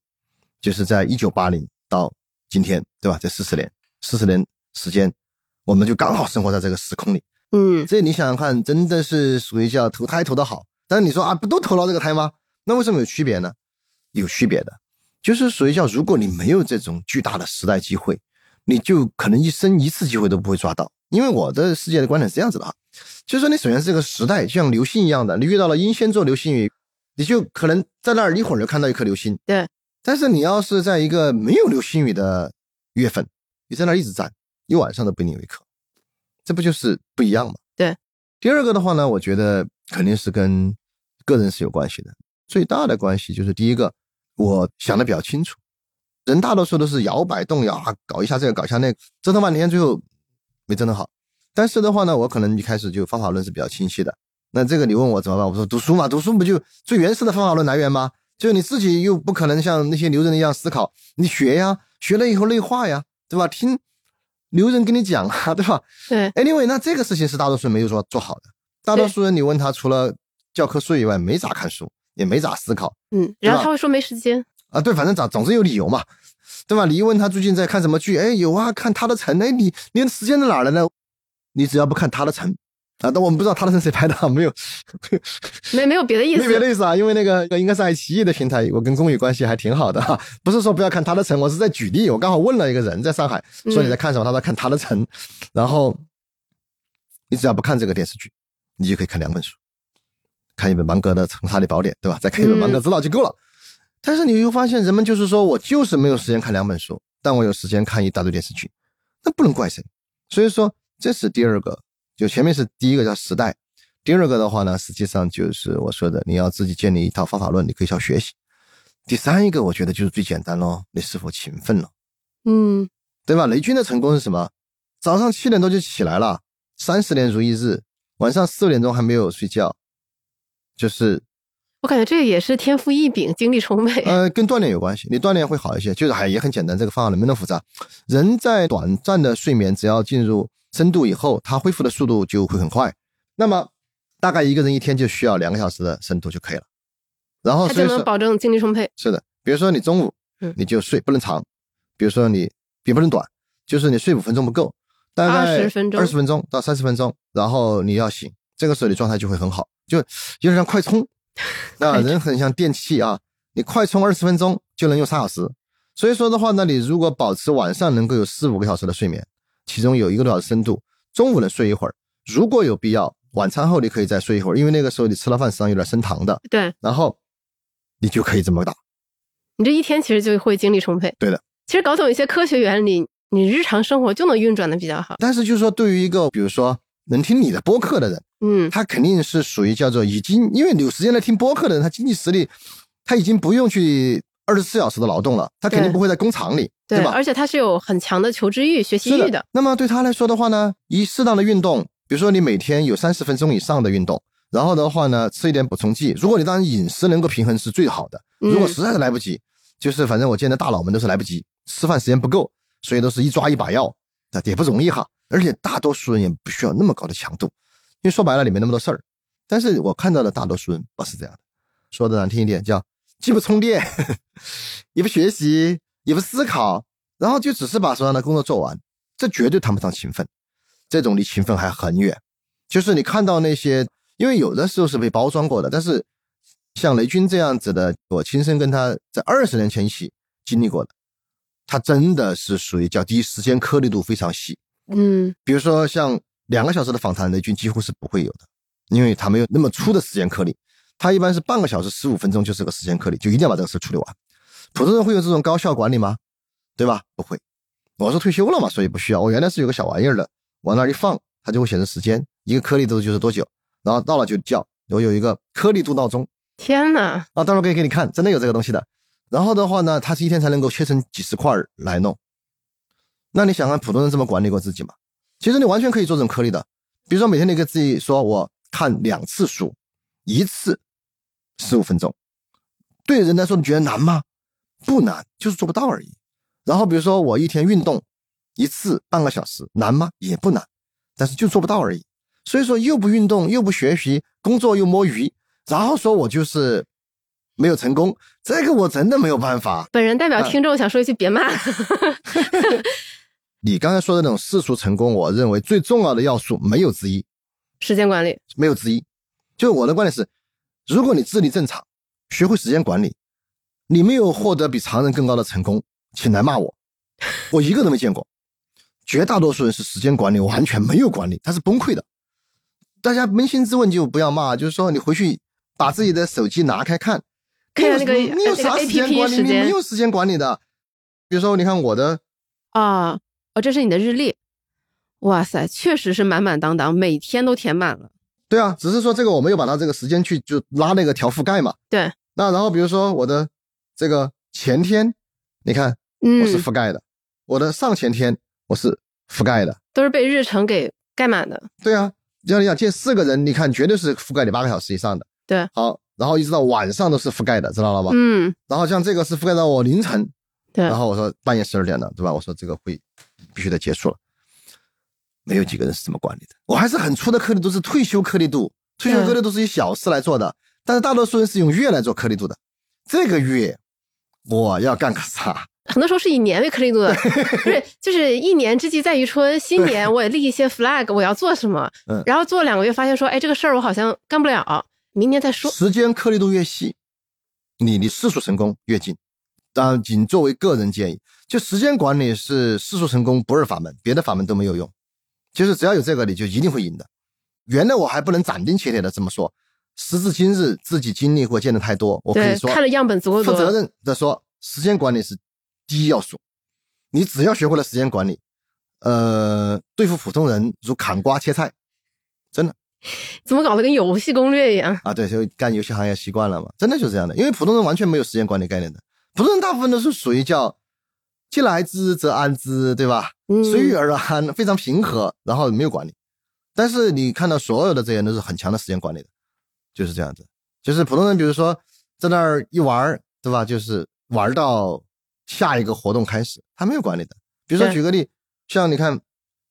Speaker 2: 就是在一九八零到今天，对吧？这四十年，四十年时间，我们就刚好生活在这个时空里。
Speaker 1: 嗯
Speaker 2: 这你想想看，真的是属于叫投胎投得好。但是你说啊，不都投了这个胎吗？那为什么有区别呢？有区别的，就是属于叫，如果你没有这种巨大的时代机会，你就可能一生一次机会都不会抓到。因为我的世界的观点是这样子的哈，就是说你首先是一个时代，就像流星一样的，你遇到了英仙座流星雨，你就可能在那儿一会儿就看到一颗流星。
Speaker 1: 对。
Speaker 2: 但是你要是在一个没有流星雨的月份，你在那儿一直站，一晚上都不一定有一颗，这不就是不一样吗？
Speaker 1: 对。
Speaker 2: 第二个的话呢，我觉得肯定是跟个人是有关系的。最大的关系就是第一个，我想的比较清楚，人大多数都是摇摆动摇啊，搞一下这个，搞一下那个，折腾半天，最后没真的好。但是的话呢，我可能一开始就方法论是比较清晰的。那这个你问我怎么办？我说读书嘛，读书不就最原始的方法论来源吗？就你自己又不可能像那些牛人一样思考，你学呀，学了以后内化呀，对吧？听牛人跟你讲啊，对吧？
Speaker 1: 对
Speaker 2: ，Anyway，那这个事情是大多数人没有说做好的。大多数人你问他，除了教科书以外，没咋看书，也没咋思考
Speaker 1: 嗯，然后他会说没时间，
Speaker 2: 啊。对，反正总总是有理由嘛，对吧？你一问他最近在看什么剧，哎，有啊，看他的城。哎，你你的时间在哪儿了呢？你只要不看他的城啊，但我们不知道他的城谁拍的啊，没有
Speaker 1: 没没有别的意思
Speaker 2: 没别。的意思啊，因为那个应该是爱奇艺的平台，我跟宫宇关系还挺好的哈、不是说不要看他的城，我是在举例，我刚好问了一个人在上海，说你在看什么，他说看他的城，然后你只要不看这个电视剧，你就可以看两本书，看一本芒格的《城沙的宝典》，对吧？再看一本芒格之道就够了。但是你又发现，人们就是说我就是没有时间看两本书，但我有时间看一大堆电视剧，那不能怪谁。所以说，这是第二个，就前面是第一个叫时代，第二个的话呢，实际上就是我说的，你要自己建立一套方法论，你可以要学习。第三一个，我觉得就是最简单咯，你是否勤奋了，
Speaker 1: 嗯
Speaker 2: 对吧？雷军的成功是什么？早上七点多就起来了，三十年如一日，晚上四点钟还没有睡觉，就是
Speaker 1: 我感觉这个也是天赋异禀，精力充沛。
Speaker 2: 呃跟锻炼有关系，你锻炼会好一些。就是还也很简单，这个方法能不能复杂？人在短暂的睡眠，只要进入深度以后，它恢复的速度就会很快。那么大概一个人一天就需要两个小时的深度就可以了。然后
Speaker 1: 他就能保证精力充沛。
Speaker 2: 是的，比如说你中午
Speaker 1: 嗯
Speaker 2: 你就睡不能长，比如说你也不能短，就是你睡五分钟不够，大概
Speaker 1: 20分钟
Speaker 2: 二十分钟到三十分钟，然后你要醒，这个时候你状态就会很好，就有点像快充，啊，
Speaker 1: 快充
Speaker 2: 人很像电器啊，你快充二十分钟就能用仨小时，所以说的话呢，你如果保持晚上能够有四五个小时的睡眠，其中有一个多小时深度，中午能睡一会儿，如果有必要，晚餐后你可以再睡一会儿，因为那个时候你吃了饭实际上有点升糖的，
Speaker 1: 对
Speaker 2: 然后你就可以这么打。
Speaker 1: 你这一天其实就会精力充沛。
Speaker 2: 对的，
Speaker 1: 其实搞懂一些科学原理，你日常生活就能运转的比较好。
Speaker 2: 但是就是说，对于一个比如说能听你的播客的人，
Speaker 1: 嗯，
Speaker 2: 他肯定是属于叫做已经，因为有时间来听播客的人，他经济实力他已经不用去二十四小时的劳动了，他肯定不会在工厂里，
Speaker 1: 对
Speaker 2: 吧？
Speaker 1: 而且他是有很强的求知欲、学习欲的。
Speaker 2: 那么对他来说的话呢，一适当的运动，比如说你每天有三十分钟以上的运动，然后的话呢，吃一点补充剂。如果你当然饮食能够平衡是最好的。
Speaker 1: 嗯
Speaker 2: 如果实在是来不及，就是反正我见的大佬们都是来不及，吃饭时间不够，所以都是一抓一把药，那也不容易哈。而且大多数人也不需要那么高的强度，因为说白了里面那么多事儿。但是我看到的大多数人不是这样的，说的难听一点叫既不充电，也不学习，也不思考，然后就只是把手上的工作做完，这绝对谈不上勤奋，这种离勤奋还很远。就是你看到那些，因为有的时候是被包装过的，但是像雷军这样子的，我亲身跟他在二十年前一起经历过的，他真的是属于叫第一时间颗粒度非常细。
Speaker 1: 嗯
Speaker 2: 比如说像两个小时的访谈，雷军几乎是不会有的，因为他没有那么粗的时间颗粒，他一般是半个小时十五分钟就是个时间颗粒，就一定要把这个事处理完。普通人会有这种高效管理吗？对吧？不会。我是退休了嘛，所以不需要。我原来是有个小玩意儿的，往那儿一放，它就会显示时间，一个颗粒度就是多久，然后到了就叫。我有一个颗粒度闹钟
Speaker 1: 天哪，
Speaker 2: 啊，到时候可以给你看，真的有这个东西的。然后的话呢，它是一天才能够切成几十块儿来弄。那你想看普通人这么管理过自己吗？其实你完全可以做这种颗粒的，比如说每天你给自己说，我看两次书，一次十五分钟，对人来说你觉得难吗？不难，就是做不到而已。然后比如说我一天运动一次半个小时，难吗？也不难，但是就做不到而已。所以说又不运动又不学习，工作又摸鱼，然后说我就是没有成功，这个我真的没有办法。
Speaker 1: 本人代表
Speaker 2: 啊
Speaker 1: 听众想说一句，别骂。
Speaker 2: 你刚才说的那种世俗成功，我认为最重要的要素没有之一，
Speaker 1: 时间管理，
Speaker 2: 没有之一。就我的观点是，如果你智力正常，学会时间管理，你没有获得比常人更高的成功，请来骂我，我一个都没见过。绝大多数人是时间管理完全没有管理，他是崩溃的。大家扪心自问就不要骂，就是说你回去把自己的手机拿开看，
Speaker 1: 看看那个
Speaker 2: 你有啥时间管理？你没有时间管理的。比如说，你看我的
Speaker 1: 啊，哦，这是你的日历，哇塞，确实是满满当当，每天都填满了。
Speaker 2: 对啊，只是说这个我没有把它这个时间去就拉那个条覆盖嘛。
Speaker 1: 对，
Speaker 2: 那然后比如说我的这个前天，你看
Speaker 1: 嗯
Speaker 2: 我，是覆盖的，我的上前天我是覆盖的。
Speaker 1: 都是被日程给盖满的。
Speaker 2: 对啊，像你讲见四个人，你看绝对是覆盖你八个小时以上的。
Speaker 1: 对，
Speaker 2: 好，然后一直到晚上都是覆盖的，知道了吧？
Speaker 1: 嗯，
Speaker 2: 然后像这个是覆盖到我凌晨，
Speaker 1: 对
Speaker 2: 然，后我说半夜十二点了，对吧？我说这个会必须得结束了。没有几个人是这么管理的，我还是很粗的颗粒度，是退休颗粒度，退休颗粒度是以小事来做的，但是大多数人是用月来做颗粒度的。这个月我要干个啥？
Speaker 1: 很多时候是以年为颗粒度的，不是，就是一年之计在于春，新年我也立一些 flag，我要做什么，
Speaker 2: 嗯
Speaker 1: 然后做两个月，发现说，哎，这个事儿我好像干不了，明年再说。
Speaker 2: 时间颗粒度越细，你离世俗成功越近。当然，仅作为个人建议，就时间管理是世俗成功不二法门，别的法门都没有用。就是只要有这个，你就一定会赢的。原来我还不能斩钉截铁的这么说，时至今日，自己经历过见的太多，我可
Speaker 1: 对
Speaker 2: 以，说
Speaker 1: 看了样本足够多，
Speaker 2: 负责任的说，时间管理是第一要素。你只要学会了时间管理，呃，对付普通人如砍瓜切菜，真的
Speaker 1: 怎么搞得跟游戏攻略一样？
Speaker 2: 啊，对，就干游戏行业习惯了嘛，真的就是这样的。因为普通人完全没有时间管理概念的，普通人大部分都是属于叫既来之则安之，对吧？
Speaker 1: 嗯，
Speaker 2: 随遇而安，非常平和，然后没有管理。但是你看到所有的这些都是很强的时间管理的，就是这样子。就是普通人，比如说在那儿一玩儿，对吧？就是玩到下一个活动开始，他没有管理的。比如说举个例，像你看，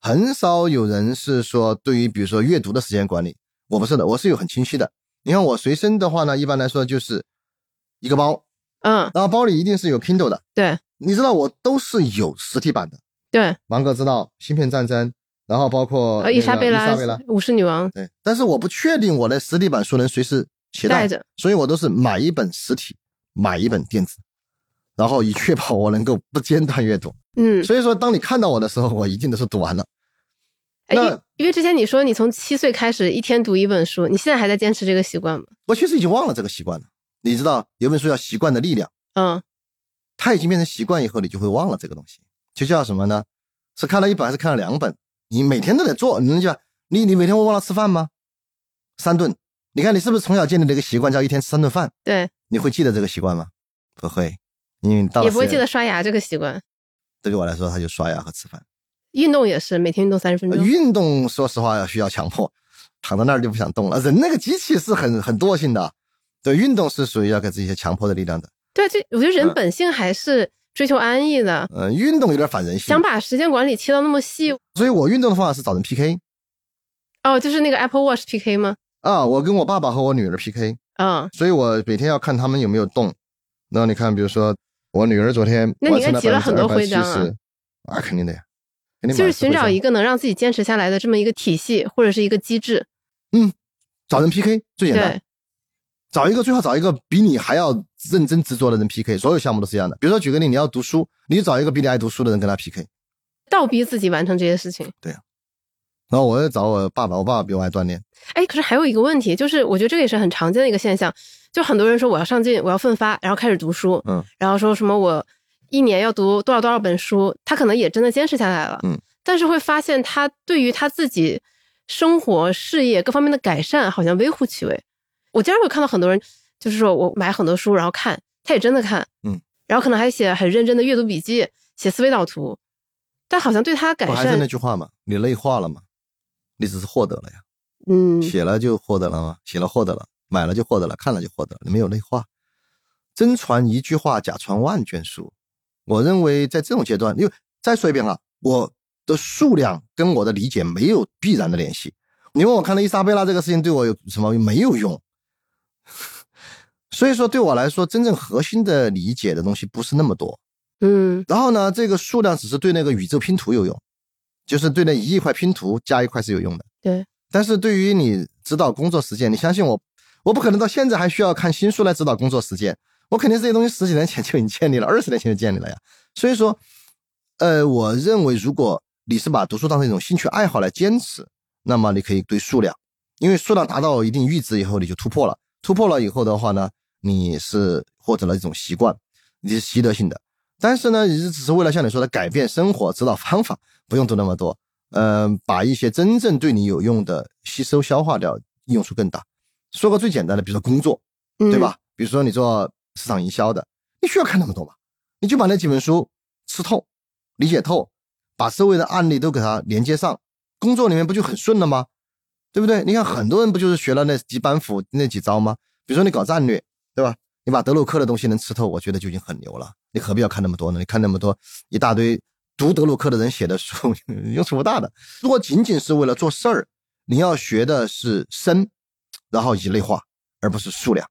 Speaker 2: 很少有人是说对于比如说阅读的时间管理，我不是的，我是有很清晰的。你看我随身的话呢，一般来说就是一个包，
Speaker 1: 嗯，
Speaker 2: 然后包里一定是有 Kindle 的。
Speaker 1: 对
Speaker 2: 你知道我都是有实体版的。
Speaker 1: 对，
Speaker 2: 芒格知道芯片战争，然后包括
Speaker 1: 呃，伊莎贝拉
Speaker 2: 那个伊莎贝拉，
Speaker 1: 武士女王
Speaker 2: 对，但是我不确定我的实体版书能随时携带所以我都是买一本实体，买一本电子，然后以确保我能够不间断阅读。
Speaker 1: 嗯，
Speaker 2: 所以说，当你看到我的时候，我一定都是读完了。
Speaker 1: 哎，
Speaker 2: 那
Speaker 1: 因因为之前你说你从七岁开始一天读一本书，你现在还在坚持这个习惯吗？
Speaker 2: 我其实已经忘了这个习惯了。你知道有本书叫《习惯的力量》，
Speaker 1: 嗯，
Speaker 2: 它已经变成习惯以后，你就会忘了这个东西。就叫什么呢？是看了一本还是看了两本？你每天都得做，你能讲你你每天会忘了吃饭吗？三顿，你看你是不是从小建立了一个习惯，叫一天吃三顿饭？
Speaker 1: 对，
Speaker 2: 你会记得这个习惯吗？不会，因为到
Speaker 1: 也不会记得刷牙这个习惯。
Speaker 2: 对于我来说，他就刷牙和吃饭。
Speaker 1: 运动也是每天运动三十分钟。
Speaker 2: 运动说实话要需要强迫，躺在那儿就不想动了。人那个机器是很很惰性的，对，运动是属于要给自己一些强迫的力量的。
Speaker 1: 对，这我觉得人本性还是追求安逸的。
Speaker 2: 嗯，运动有点反人性，
Speaker 1: 想把时间管理切到那么细。
Speaker 2: 所以我运动的方法是找人 PK。
Speaker 1: 哦，就是那个 Apple Watch PK 吗？
Speaker 2: 啊，我跟我爸爸和我女儿 PK。
Speaker 1: 嗯，
Speaker 2: 所以我每天要看他们有没有动。那你看，比如说我女儿昨天
Speaker 1: 那你应该集了很多徽章
Speaker 2: 啊，啊，肯定的呀。
Speaker 1: 就是寻找一个能让自己坚持下来的这么一个体系或者是一个机制。
Speaker 2: 嗯，找人 PK 最简单。找一个最好找一个比你还要认真执着的人 PK，所有项目都是一样的。比如说举个例，你要读书，你就找一个比你爱读书的人跟他 PK，
Speaker 1: 倒逼自己完成这些事情。
Speaker 2: 对呀。然后我要找我爸爸，我爸爸比我爱锻炼。
Speaker 1: 哎，可是还有一个问题，就是我觉得这个也是很常见的一个现象，就很多人说我要上进，我要奋发，然后开始读书，
Speaker 2: 嗯，
Speaker 1: 然后说什么我一年要读多少多少本书，他可能也真的坚持下来了，
Speaker 2: 嗯，
Speaker 1: 但是会发现他对于他自己生活、事业各方面的改善好像微乎其微。我经常会看到很多人，就是说我买很多书，然后看，他也真的看，
Speaker 2: 嗯，
Speaker 1: 然后可能还写很认真的阅读笔记，写思维导图，但好像对他改善，
Speaker 2: 还是那句话嘛，你内化了嘛。你只是获得了呀，
Speaker 1: 嗯，
Speaker 2: 写了就获得了吗？写了获得了，买了就获得了，看了就获得了，你没有内化。真传一句话，假传万卷书。我认为在这种阶段，因为再说一遍啊，我的数量跟我的理解没有必然的联系。你问我看了伊莎贝拉这个事情对我有什么没有用？所以说对我来说，真正核心的理解的东西不是那么多，
Speaker 1: 嗯。
Speaker 2: 然后呢，这个数量只是对那个宇宙拼图有用。就是对那一亿块拼图加一块是有用的，
Speaker 1: 对。
Speaker 2: 但是对于你指导工作实践，你相信我，我不可能到现在还需要看新书来指导工作实践，我肯定这些东西十几年前就已经建立了，二十年前就建立了呀。所以说，呃，我认为如果你是把读书当成一种兴趣爱好来坚持，那么你可以对数量，因为数量达到一定阈值以后，你就突破了，突破了以后的话呢，你是获得了一种习惯，你是习得性的。但是呢，你只是为了像你说的改变生活指导方法。不用读那么多，嗯，把一些真正对你有用的吸收消化掉，用处更大。说个最简单的，比如说工作，对吧？比如说你做市场营销的，你需要看那么多吗？你就把那几本书吃透、理解透，把周围的案例都给它连接上，工作里面不就很顺了吗？对不对？你看很多人不就是学了那几板斧那几招吗？比如说你搞战略，对吧？你把德鲁克的东西能吃透，我觉得就已经很牛了。你何必要看那么多呢？你看那么多一大堆。读德鲁克的人写的书用处不大的。如果仅仅是为了做事儿，你要学的是深，然后一类化，而不是数量，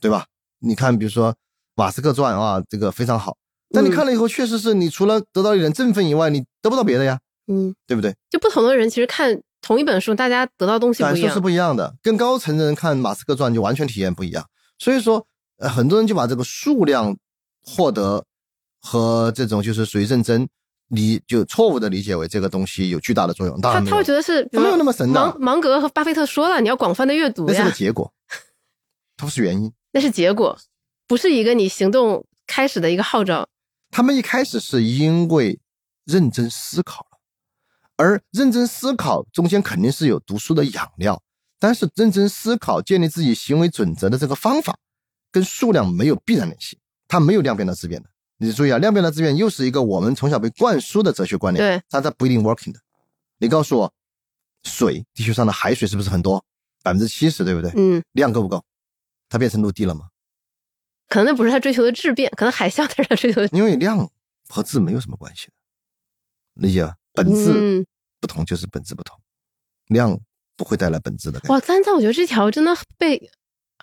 Speaker 2: 对吧？你看，比如说《马斯克传》啊，这个非常好。但你看了以后，确实是你除了得到一点振奋以外，你得不到别的呀。
Speaker 1: 嗯，
Speaker 2: 对不对？
Speaker 1: 就不同的人其实看同一本书，大家得到东西
Speaker 2: 感受是不一样的。更高层的人看《马斯克传》就完全体验不一样。所以说，呃，很多人就把这个数量获得和这种就是属于认真。你就错误的理解为这个东西有巨大的作用，他
Speaker 1: 他会觉得是
Speaker 2: 没有那么神的。
Speaker 1: 芒芒格和巴菲特说了，你要广泛的阅读
Speaker 2: 那是个结果，它不是原因。
Speaker 1: 那是结果，不是一个你行动开始的一个号召。
Speaker 2: 他们一开始是因为认真思考了，而认真思考中间肯定是有读书的养料，但是认真思考建立自己行为准则的这个方法，跟数量没有必然联系，它没有量变到质变的。你注意啊，量变的质变又是一个我们从小被灌输的哲学观念，
Speaker 1: 对，
Speaker 2: 但它不一定 working 的。你告诉我，水地球上的海水是不是很多？百分之七十，对不对？
Speaker 1: 嗯，
Speaker 2: 量够不够？它变成陆地了吗？
Speaker 1: 可能那不是他追求的质变，可能海啸才是他追求的。
Speaker 2: 因为量和质没有什么关系的，理解吧？本质不同就是本质不同，量不会带来本质的。
Speaker 1: 哇，但但我觉得这条真的被。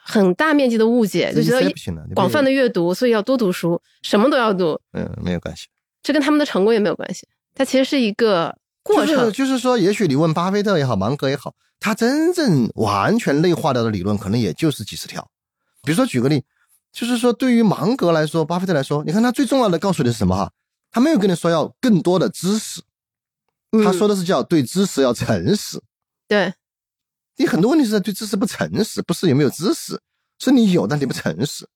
Speaker 1: 很大面积的误解，就觉得广泛的阅读，所以要多读书，什么都要读。
Speaker 2: 嗯，没有关系，
Speaker 1: 这跟他们的成功也没有关系。它其实是一个过程。
Speaker 2: 就是说，也许你问巴菲特也好，芒格也好，他真正完全内化掉的理论，可能也就是几十条。比如说，举个例，就是说，对于芒格来说，巴菲特来说，你看他最重要的告诉你是什么哈？他没有跟你说要更多的知识，他说的是叫对知识要诚实。
Speaker 1: 对。
Speaker 2: 你很多问题是在对知识不诚实，不是有没有知识，是你有但你不诚实。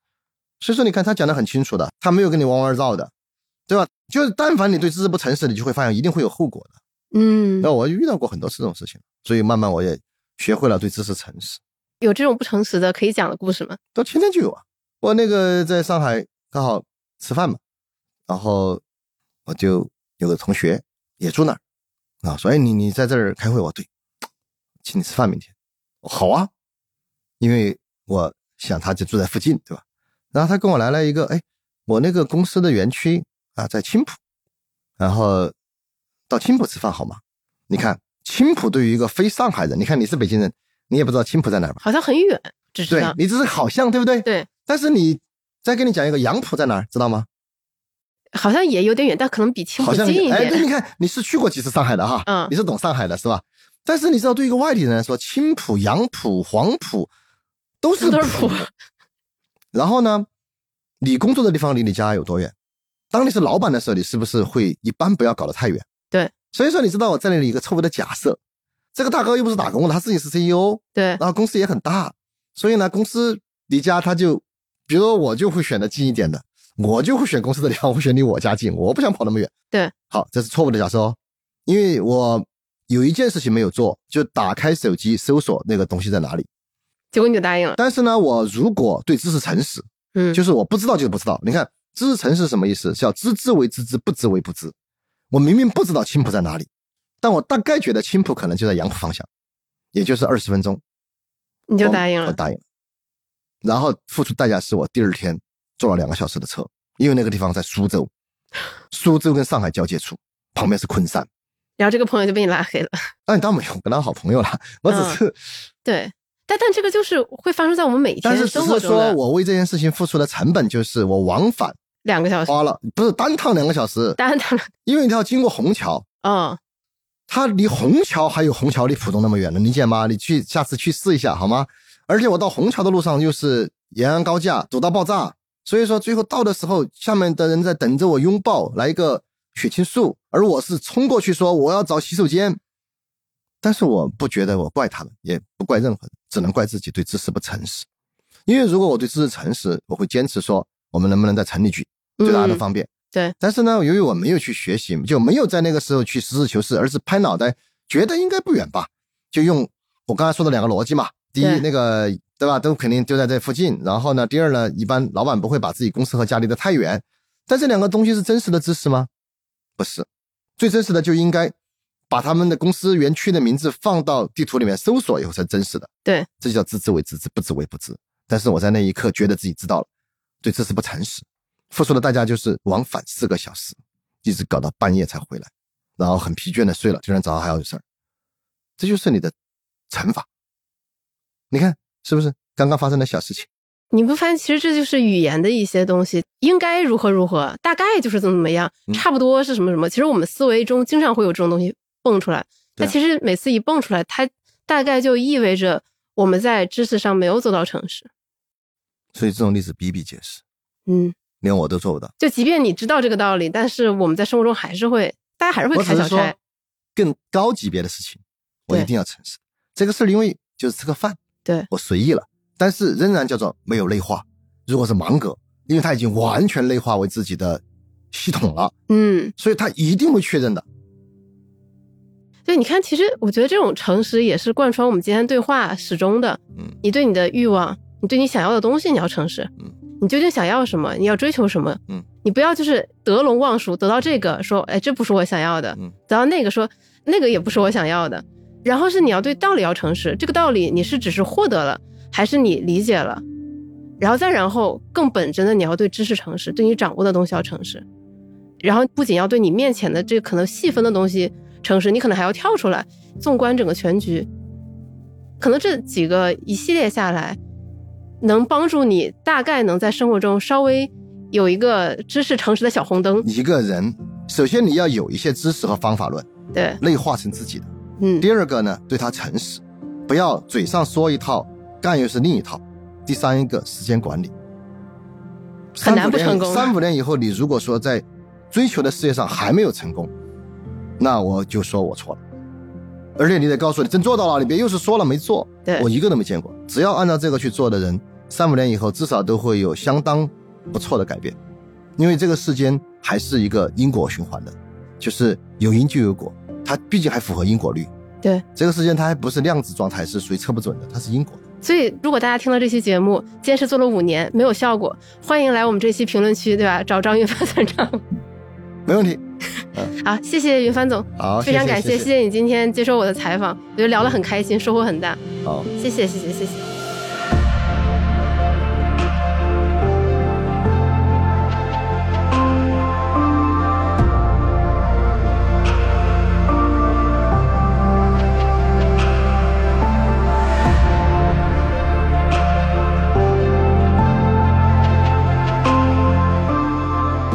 Speaker 2: 所以说，你看他讲的很清楚的，他没有跟你弯弯绕的，对吧？就是但凡你对知识不诚实，你就会发现一定会有后果的。
Speaker 1: 嗯，
Speaker 2: 那我遇到过很多次这种事情，所以慢慢我也学会了对知识诚实。
Speaker 1: 有这种不诚实的可以讲的故事吗？
Speaker 2: 都天天就有啊，我那个在上海刚好吃饭嘛，然后我就有个同学也住那儿啊，所以你你在这儿开会，我对，请你吃饭明天，好啊，因为我想他就住在附近，对吧？然后他跟我来了一个，哎，我那个公司的园区啊在青浦，然后到青浦吃饭好吗？你看青浦对于一个非上海人，你看你是北京人，你也不知道青浦在哪儿吧？
Speaker 1: 好像很远，只知道
Speaker 2: 对你只是好像对不对？
Speaker 1: 对，
Speaker 2: 但是你再跟你讲一个杨浦在哪儿，知道吗？
Speaker 1: 好像也有点远，但可能比青浦近一点。
Speaker 2: 对，你看你是去过几次上海的哈，
Speaker 1: 嗯
Speaker 2: 你是懂上海的是吧？但是你知道，对一个外地人来说，青浦、杨浦、黄浦都是
Speaker 1: 都是浦
Speaker 2: 然后呢，你工作的地方离你家有多远？当你是老板的时候，你是不是会一般不要搞得太远？
Speaker 1: 对，
Speaker 2: 所以说你知道我在那里一个错误的假设，这个大哥又不是打工的，他自己是 CEO，
Speaker 1: 对
Speaker 2: 然后公司也很大，所以呢，公司离家他就，比如说我就会选择近一点的，我就会选公司的地方，我会选离我家近，我不想跑那么远。
Speaker 1: 对，
Speaker 2: 好，这是错误的假设哦，因为我有一件事情没有做，就打开手机搜索那个东西在哪里。
Speaker 1: 结果你就答应了。
Speaker 2: 但是呢，我如果对知识诚实，
Speaker 1: 嗯，
Speaker 2: 就是我不知道就是不知道。你看，知识诚实什么意思？叫知之为知之，不知为不知。我明明不知道青浦在哪里，但我大概觉得青浦可能就在杨浦方向，也就是二十分钟。
Speaker 1: 你就答应了。
Speaker 2: 我答应了。然后付出代价是我第二天坐了两个小时的车，因为那个地方在苏州，苏州跟上海交界处，旁边是昆山。
Speaker 1: 然后这个朋友就被你拉黑了。
Speaker 2: 那你倒没有跟他好朋友了，我只是，
Speaker 1: 对，但但这个就是会发生在我们每天
Speaker 2: 但是只
Speaker 1: 生活中
Speaker 2: 是说
Speaker 1: 的
Speaker 2: 我为这件事情付出的成本就是我往返
Speaker 1: 两个小时。
Speaker 2: 花了，不是单趟两个小时，
Speaker 1: 单趟，
Speaker 2: 因为你要经过虹桥，
Speaker 1: 嗯，
Speaker 2: 它离虹桥还有虹桥离浦东那么远呢，理解吗？你去下次去试一下好吗？而且我到虹桥的路上又是延安高架，堵到爆炸，所以说最后到的时候，下面的人在等着我拥抱，来一个血清素，而我是冲过去说我要找洗手间，但是我不觉得我怪他们，也不怪任何人，只能怪自己对知识不诚实。因为如果我对知识诚实，我会坚持说我们能不能在城里聚，最大家都
Speaker 1: 嗯
Speaker 2: 方便。
Speaker 1: 对，
Speaker 2: 但是呢，由于我没有去学习，就没有在那个时候去实事求是，而是拍脑袋，觉得应该不远吧，就用我刚才说的两个逻辑嘛。第一，那个对吧，都肯定就在这附近。然后呢，第二呢，一般老板不会把自己公司和家离得太远。但这两个东西是真实的知识吗？不是，最真实的就应该把他们的公司园区的名字放到地图里面搜索以后才真实的。
Speaker 1: 对，
Speaker 2: 这就叫知之为知之，不知为不知。但是我在那一刻觉得自己知道了，对知识不诚实，付出的代价就是往返四个小时，一直搞到半夜才回来，然后很疲倦的睡了，第二天早上还要有事儿，这就是你的惩罚。你看是不是刚刚发生的小事情？
Speaker 1: 你不发现其实这就是语言的一些东西，应该如何如何，大概就是怎么怎么样，
Speaker 2: 嗯
Speaker 1: 差不多是什么什么。其实我们思维中经常会有这种东西蹦出来，但其实每次一蹦出来，它大概就意味着我们在知识上没有做到诚实。
Speaker 2: 所以这种例子比比皆是，
Speaker 1: 嗯，
Speaker 2: 连我都做不到。
Speaker 1: 就即便你知道这个道理，但是我们在生活中还是会，大家还是会开小差。，
Speaker 2: 更高级别的事情，我一定要诚实。这个事儿因为就是吃个饭，
Speaker 1: 对，
Speaker 2: 我随意了，但是仍然叫做没有内化。如果是芒格，因为他已经完全内化为自己的系统了，
Speaker 1: 嗯，
Speaker 2: 所以他一定会确认的。
Speaker 1: 对，你看，其实我觉得这种诚实也是贯穿我们今天对话始终的。
Speaker 2: 嗯，
Speaker 1: 你对你的欲望，你对你想要的东西，你要诚实。
Speaker 2: 嗯，
Speaker 1: 你究竟想要什么？你要追求什么？
Speaker 2: 嗯，
Speaker 1: 你不要就是得陇望蜀，得到这个说，哎，这不是我想要的；
Speaker 2: 嗯
Speaker 1: 得到那个说，那个也不是我想要的。然后是你要对道理要诚实，这个道理你是只是获得了，还是你理解了？然后再然后更本真的，你要对知识诚实，对你掌握的东西要诚实。然后不仅要对你面前的这可能细分的东西诚实，你可能还要跳出来，纵观整个全局。可能这几个一系列下来，能帮助你大概能在生活中稍微有一个知识诚实的小红灯。
Speaker 2: 一个人首先你要有一些知识和方法论，
Speaker 1: 对，
Speaker 2: 内化成自己的。
Speaker 1: 嗯，
Speaker 2: 第二个呢，对他诚实，不要嘴上说一套，干又是另一套。第三一个时间管理，
Speaker 1: 很难
Speaker 2: 三五年
Speaker 1: 不成功
Speaker 2: 三五年以后，你如果说在追求的事业上还没有成功，那我就说我错了。而且你得告诉我你真做到了，你别又是说了没做。
Speaker 1: 对
Speaker 2: 我一个都没见过。只要按照这个去做的人，三五年以后至少都会有相当不错的改变，因为这个世间还是一个因果循环的，就是有因就有果，它毕竟还符合因果律。
Speaker 1: 对，
Speaker 2: 这个事件它还不是量子状态，是属于测不准的，它是因果的。
Speaker 1: 所以如果大家听了这期节目，坚持做了五年没有效果，欢迎来我们这期评论区，对吧？找张云帆算账。
Speaker 2: 没问题。
Speaker 1: 好，谢谢云帆总，
Speaker 2: 好，
Speaker 1: 非常感
Speaker 2: 谢，
Speaker 1: 谢谢你今天接受我的采访，我觉得聊得很开心，收获很大。
Speaker 2: 好，
Speaker 1: 谢谢谢谢谢谢。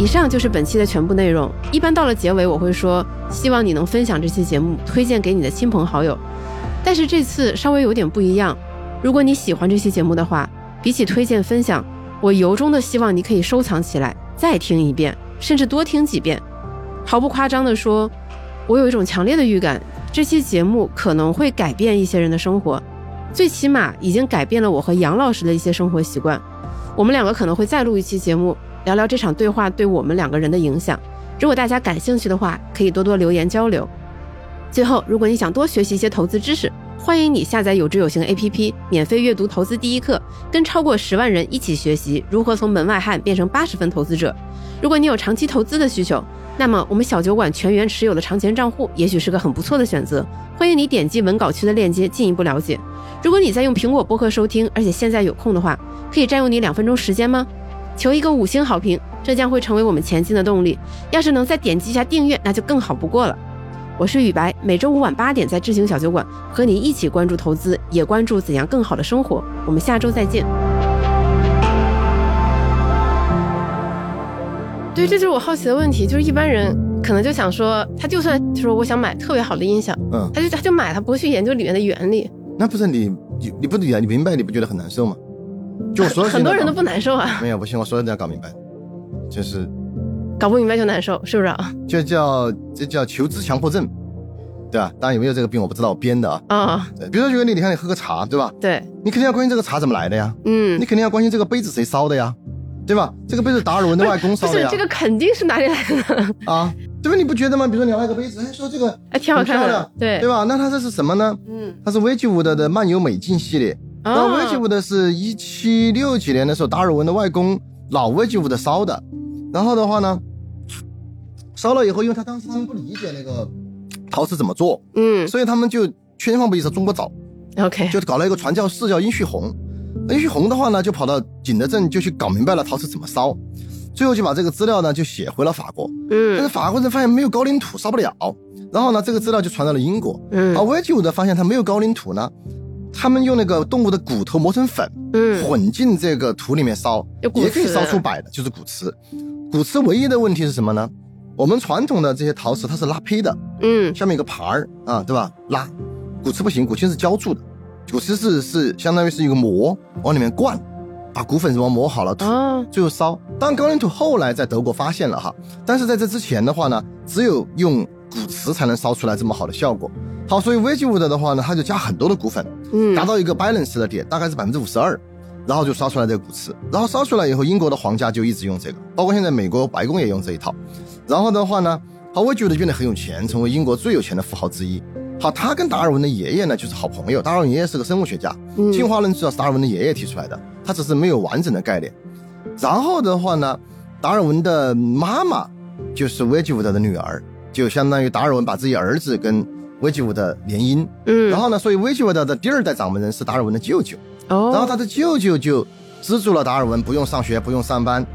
Speaker 1: 以上就是本期的全部内容。一般到了结尾，我会说希望你能分享这期节目，推荐给你的亲朋好友。但是这次稍微有点不一样。如果你喜欢这期节目的话，比起推荐分享，我由衷的希望你可以收藏起来，再听一遍，甚至多听几遍。毫不夸张的说，我有一种强烈的预感，这期节目可能会改变一些人的生活，最起码已经改变了我和杨老师的一些生活习惯。我们两个可能会再录一期节目。聊聊这场对话对我们两个人的影响。如果大家感兴趣的话，可以多多留言交流。最后，如果你想多学习一些投资知识，欢迎你下载有知有行 APP，免费阅读投资第一课，跟超过十万人一起学习如何从门外汉变成八十分投资者。如果你有长期投资的需求，那么我们小酒馆全员持有的长钱账户也许是个很不错的选择。欢迎你点击文稿区的链接进一步了解。如果你在用苹果播客收听，而且现在有空的话，可以占用你两分钟时间吗？求一个五星好评，这将会成为我们前进的动力。要是能再点击一下订阅，那就更好不过了。我是雨白，每周五晚八点在智行小酒馆和你一起关注投资，也关注怎样更好的生活。我们下周再见。对，这就是我好奇的问题，就是一般人可能就想说，他就算说我想买特别好的音响，嗯，他就他就买，他不会去研究里面的原理。
Speaker 2: 那不是你你你不理你明白你不觉得很难受吗？就所有
Speaker 1: 很多人都不难受啊，
Speaker 2: 没有不行，我所有人都要搞明白，就是
Speaker 1: 搞不明白就难受，是不是啊？
Speaker 2: 就叫这叫求知强迫症，对吧？当然有没有这个病我不知道，我编的啊。啊，对，比如说举个例，你看你喝个茶，对吧？
Speaker 1: 对，
Speaker 2: 你肯定要关心这个茶怎么来的呀，嗯，你肯定要关心这个杯子谁烧的呀，对吧？这个杯子达尔文的外公烧的呀，
Speaker 1: 这个肯定是哪里来的
Speaker 2: 啊？对吧？你不觉得吗？比如说你拿一个杯子，哎，说这个
Speaker 1: 哎挺好看的，对
Speaker 2: 对吧？那它这是什么呢？嗯，它是 Wedgwood 的漫游美境系列。那威吉伍的是一七六几年的时候，达尔文的外公老威吉伍的烧的，然后的话呢，烧了以后，因为他当时他们不理解那个陶瓷怎么做，嗯，所以他们就千方百计在中国找
Speaker 1: ，OK，
Speaker 2: 就搞了一个传教士叫殷旭红，殷旭红的话呢，就跑到景德镇就去搞明白了陶瓷怎么烧，最后就把这个资料呢就写回了法国，嗯，但是法国人发现没有高岭土烧不了，然后呢这个资料就传到了英国，嗯，而威吉伍的发现他没有高岭土呢。他们用那个动物的骨头磨成粉，嗯，混进这个土里面烧，也可以烧出白的，就是骨瓷。骨瓷唯一的问题是什么呢？我们传统的这些陶瓷它是拉胚的，嗯，下面有个盘儿啊，对吧？拉，骨瓷不行，骨瓷是浇铸的，骨瓷是是相当于是一个膜往里面灌，把骨粉什么磨好了土，最后烧。当然高岭土后来在德国发现了哈，但是在这之前的话呢，只有用骨瓷才能烧出来这么好的效果。好，所以 Wedgwood 的话呢，它就加很多的骨粉，嗯，达到一个 balance 的点，大概是百分之五十二，然后就烧出来这个骨瓷，然后烧出来以后，英国的皇家就一直用这个，包括现在美国白宫也用这一套。然后的话呢，好，Wedgwood 变得很有钱，成为英国最有钱的富豪之一。好，他跟达尔文的爷爷呢就是好朋友，达尔文爷爷是个生物学家，进化论知道是达尔文的爷爷提出来的，他只是没有完整的概念。然后的话呢，达尔文的妈妈就是 Wedgwood 的女儿，就相当于达尔文把自己儿子跟威吉伍的联姻，嗯，然后呢，所以威吉伍德的第二代掌门人是达尔文的舅舅，哦，然后他的舅舅就资助了达尔文，不用上学，不用上班，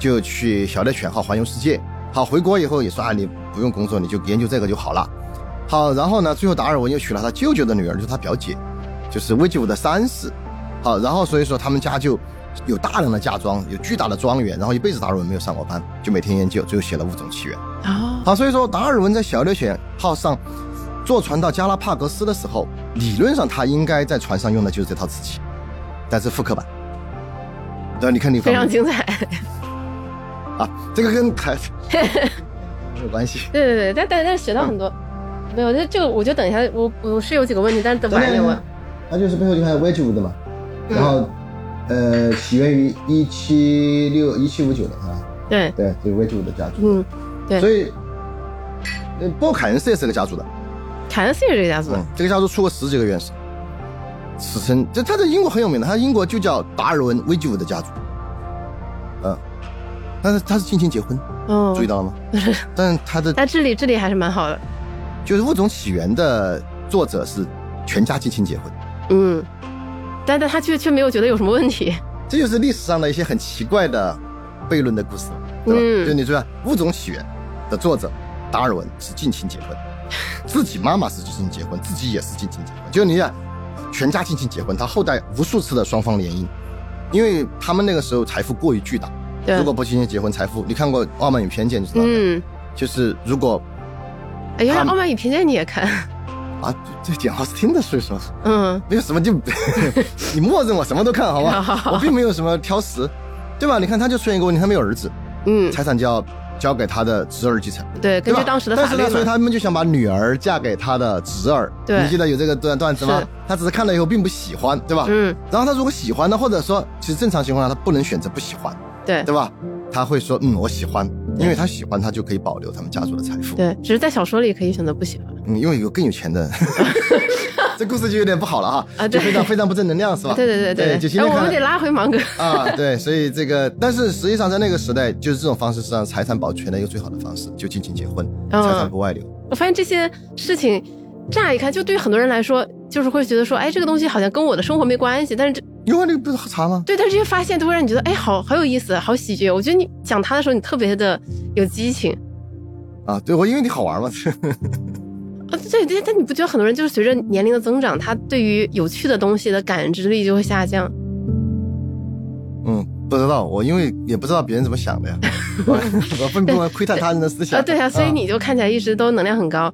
Speaker 2: 就去小猎犬号环游世界。好，回国以后也说啊，你不用工作，你就研究这个就好了。好，然后呢，最后达尔文又娶了他舅舅的女儿，就是他表姐，就是威吉伍的三世。好，然后所以说他们家就有大量的嫁妆，有巨大的庄园，然后一辈子达尔文没有上过班，就每天研究，最后写了《物种起源》。啊，好，所以说达尔文在小猎犬号上。坐船到加拉帕戈斯的时候，理论上他应该在船上用的就是这套瓷器，但是复刻版。对，你看你
Speaker 1: 非常精彩。
Speaker 2: 啊，这个跟台 没有关系。
Speaker 1: 对对对，但但但学到很多。没有，这这个我就等一下，我我是有几个问题，但是等晚点问。
Speaker 2: 那就是背后就看 Wedgwood 嘛，然后呃，起源于一七六一七五九年啊。
Speaker 1: 对
Speaker 2: 对，就是 Wedgwood 的家族。嗯，
Speaker 1: 对。
Speaker 2: 所以，呃，波凯恩斯也是个家族的。
Speaker 1: 凯恩斯也是这个家族，
Speaker 2: 这个家族出过十几个院士，史称这他在英国很有名的，他英国就叫达尔文威吉伍的家族，嗯，但是他是近亲结婚，
Speaker 1: 哦
Speaker 2: 注意，到了吗？但是他的
Speaker 1: 但智力智力还是蛮好的，
Speaker 2: 就是《物种起源》的作者是全家近亲结婚，
Speaker 1: 嗯，但但他却却没有觉得有什么问题，
Speaker 2: 这就是历史上的一些很奇怪的悖论的故事，对吧？
Speaker 1: 嗯
Speaker 2: 就你说《物种起源》的作者达尔文是近亲结婚，自己妈妈是近亲结婚，自己也是近亲结婚，就你想，全家近亲结婚，他后代无数次的双方联姻，因为他们那个时候财富过于巨大，
Speaker 1: 对。
Speaker 2: 如，果不近亲结婚，财富你看过《傲慢与偏见》就知道吗，
Speaker 1: 嗯，
Speaker 2: 就是如果
Speaker 1: 哎，原来《傲慢与偏见》你也看，
Speaker 2: 啊，这这简奥斯汀的所以说
Speaker 1: 嗯，
Speaker 2: 没有什么就 你默认我什么都看好吧，我并没有什么挑食，对吧？你看他就出现一个问题，他没有儿子，
Speaker 1: 嗯，
Speaker 2: 财产就要交给他的侄儿继承，
Speaker 1: 对，根据当时的
Speaker 2: 但是呢，
Speaker 1: 法律嘛，
Speaker 2: 所以他们就想把女儿嫁给他的侄儿。
Speaker 1: 对
Speaker 2: 你记得有这个段段子吗？他只是看了以后并不喜欢，对吧？
Speaker 1: 嗯，
Speaker 2: 然后他如果喜欢呢，或者说其实正常情况下他不能选择不喜欢，
Speaker 1: 对
Speaker 2: 对吧？他会说嗯我喜欢，因为他喜欢他就可以保留他们家族的财富。
Speaker 1: 对，只是在小说里可以选择不喜欢，
Speaker 2: 嗯，因为有更有钱的，这故事就有点不好了哈，
Speaker 1: 啊对
Speaker 2: 就非常非常不正能量是吧？
Speaker 1: 对对对
Speaker 2: 对就今
Speaker 1: 哎，
Speaker 2: 天
Speaker 1: 我们得拉回芒格，
Speaker 2: 啊，对，所以这个，但是实际上在那个时代，就是这种方式是让财产保全的一个最好的方式，就近亲结婚，
Speaker 1: 嗯
Speaker 2: 财产不外流。
Speaker 1: 我发现这些事情，乍一看就对于很多人来说，就是会觉得说，哎，这个东西好像跟我的生活没关系，但是这
Speaker 2: 因为那个不是喝茶吗？
Speaker 1: 对，但是这些发现都会让你觉得，哎，好好有意思，好喜剧。我觉得你讲它的时候，你特别的有激情。
Speaker 2: 啊，对，我因为你好玩嘛。
Speaker 1: 啊，对对，但你不觉得很多人就是随着年龄的增长，他对于有趣的东西的感知力就会下降？
Speaker 2: 嗯，不知道，我因为也不知道别人怎么想的呀，我不能窥探他人的思想。
Speaker 1: 啊，对啊，所以你就看起来一直都能量很高。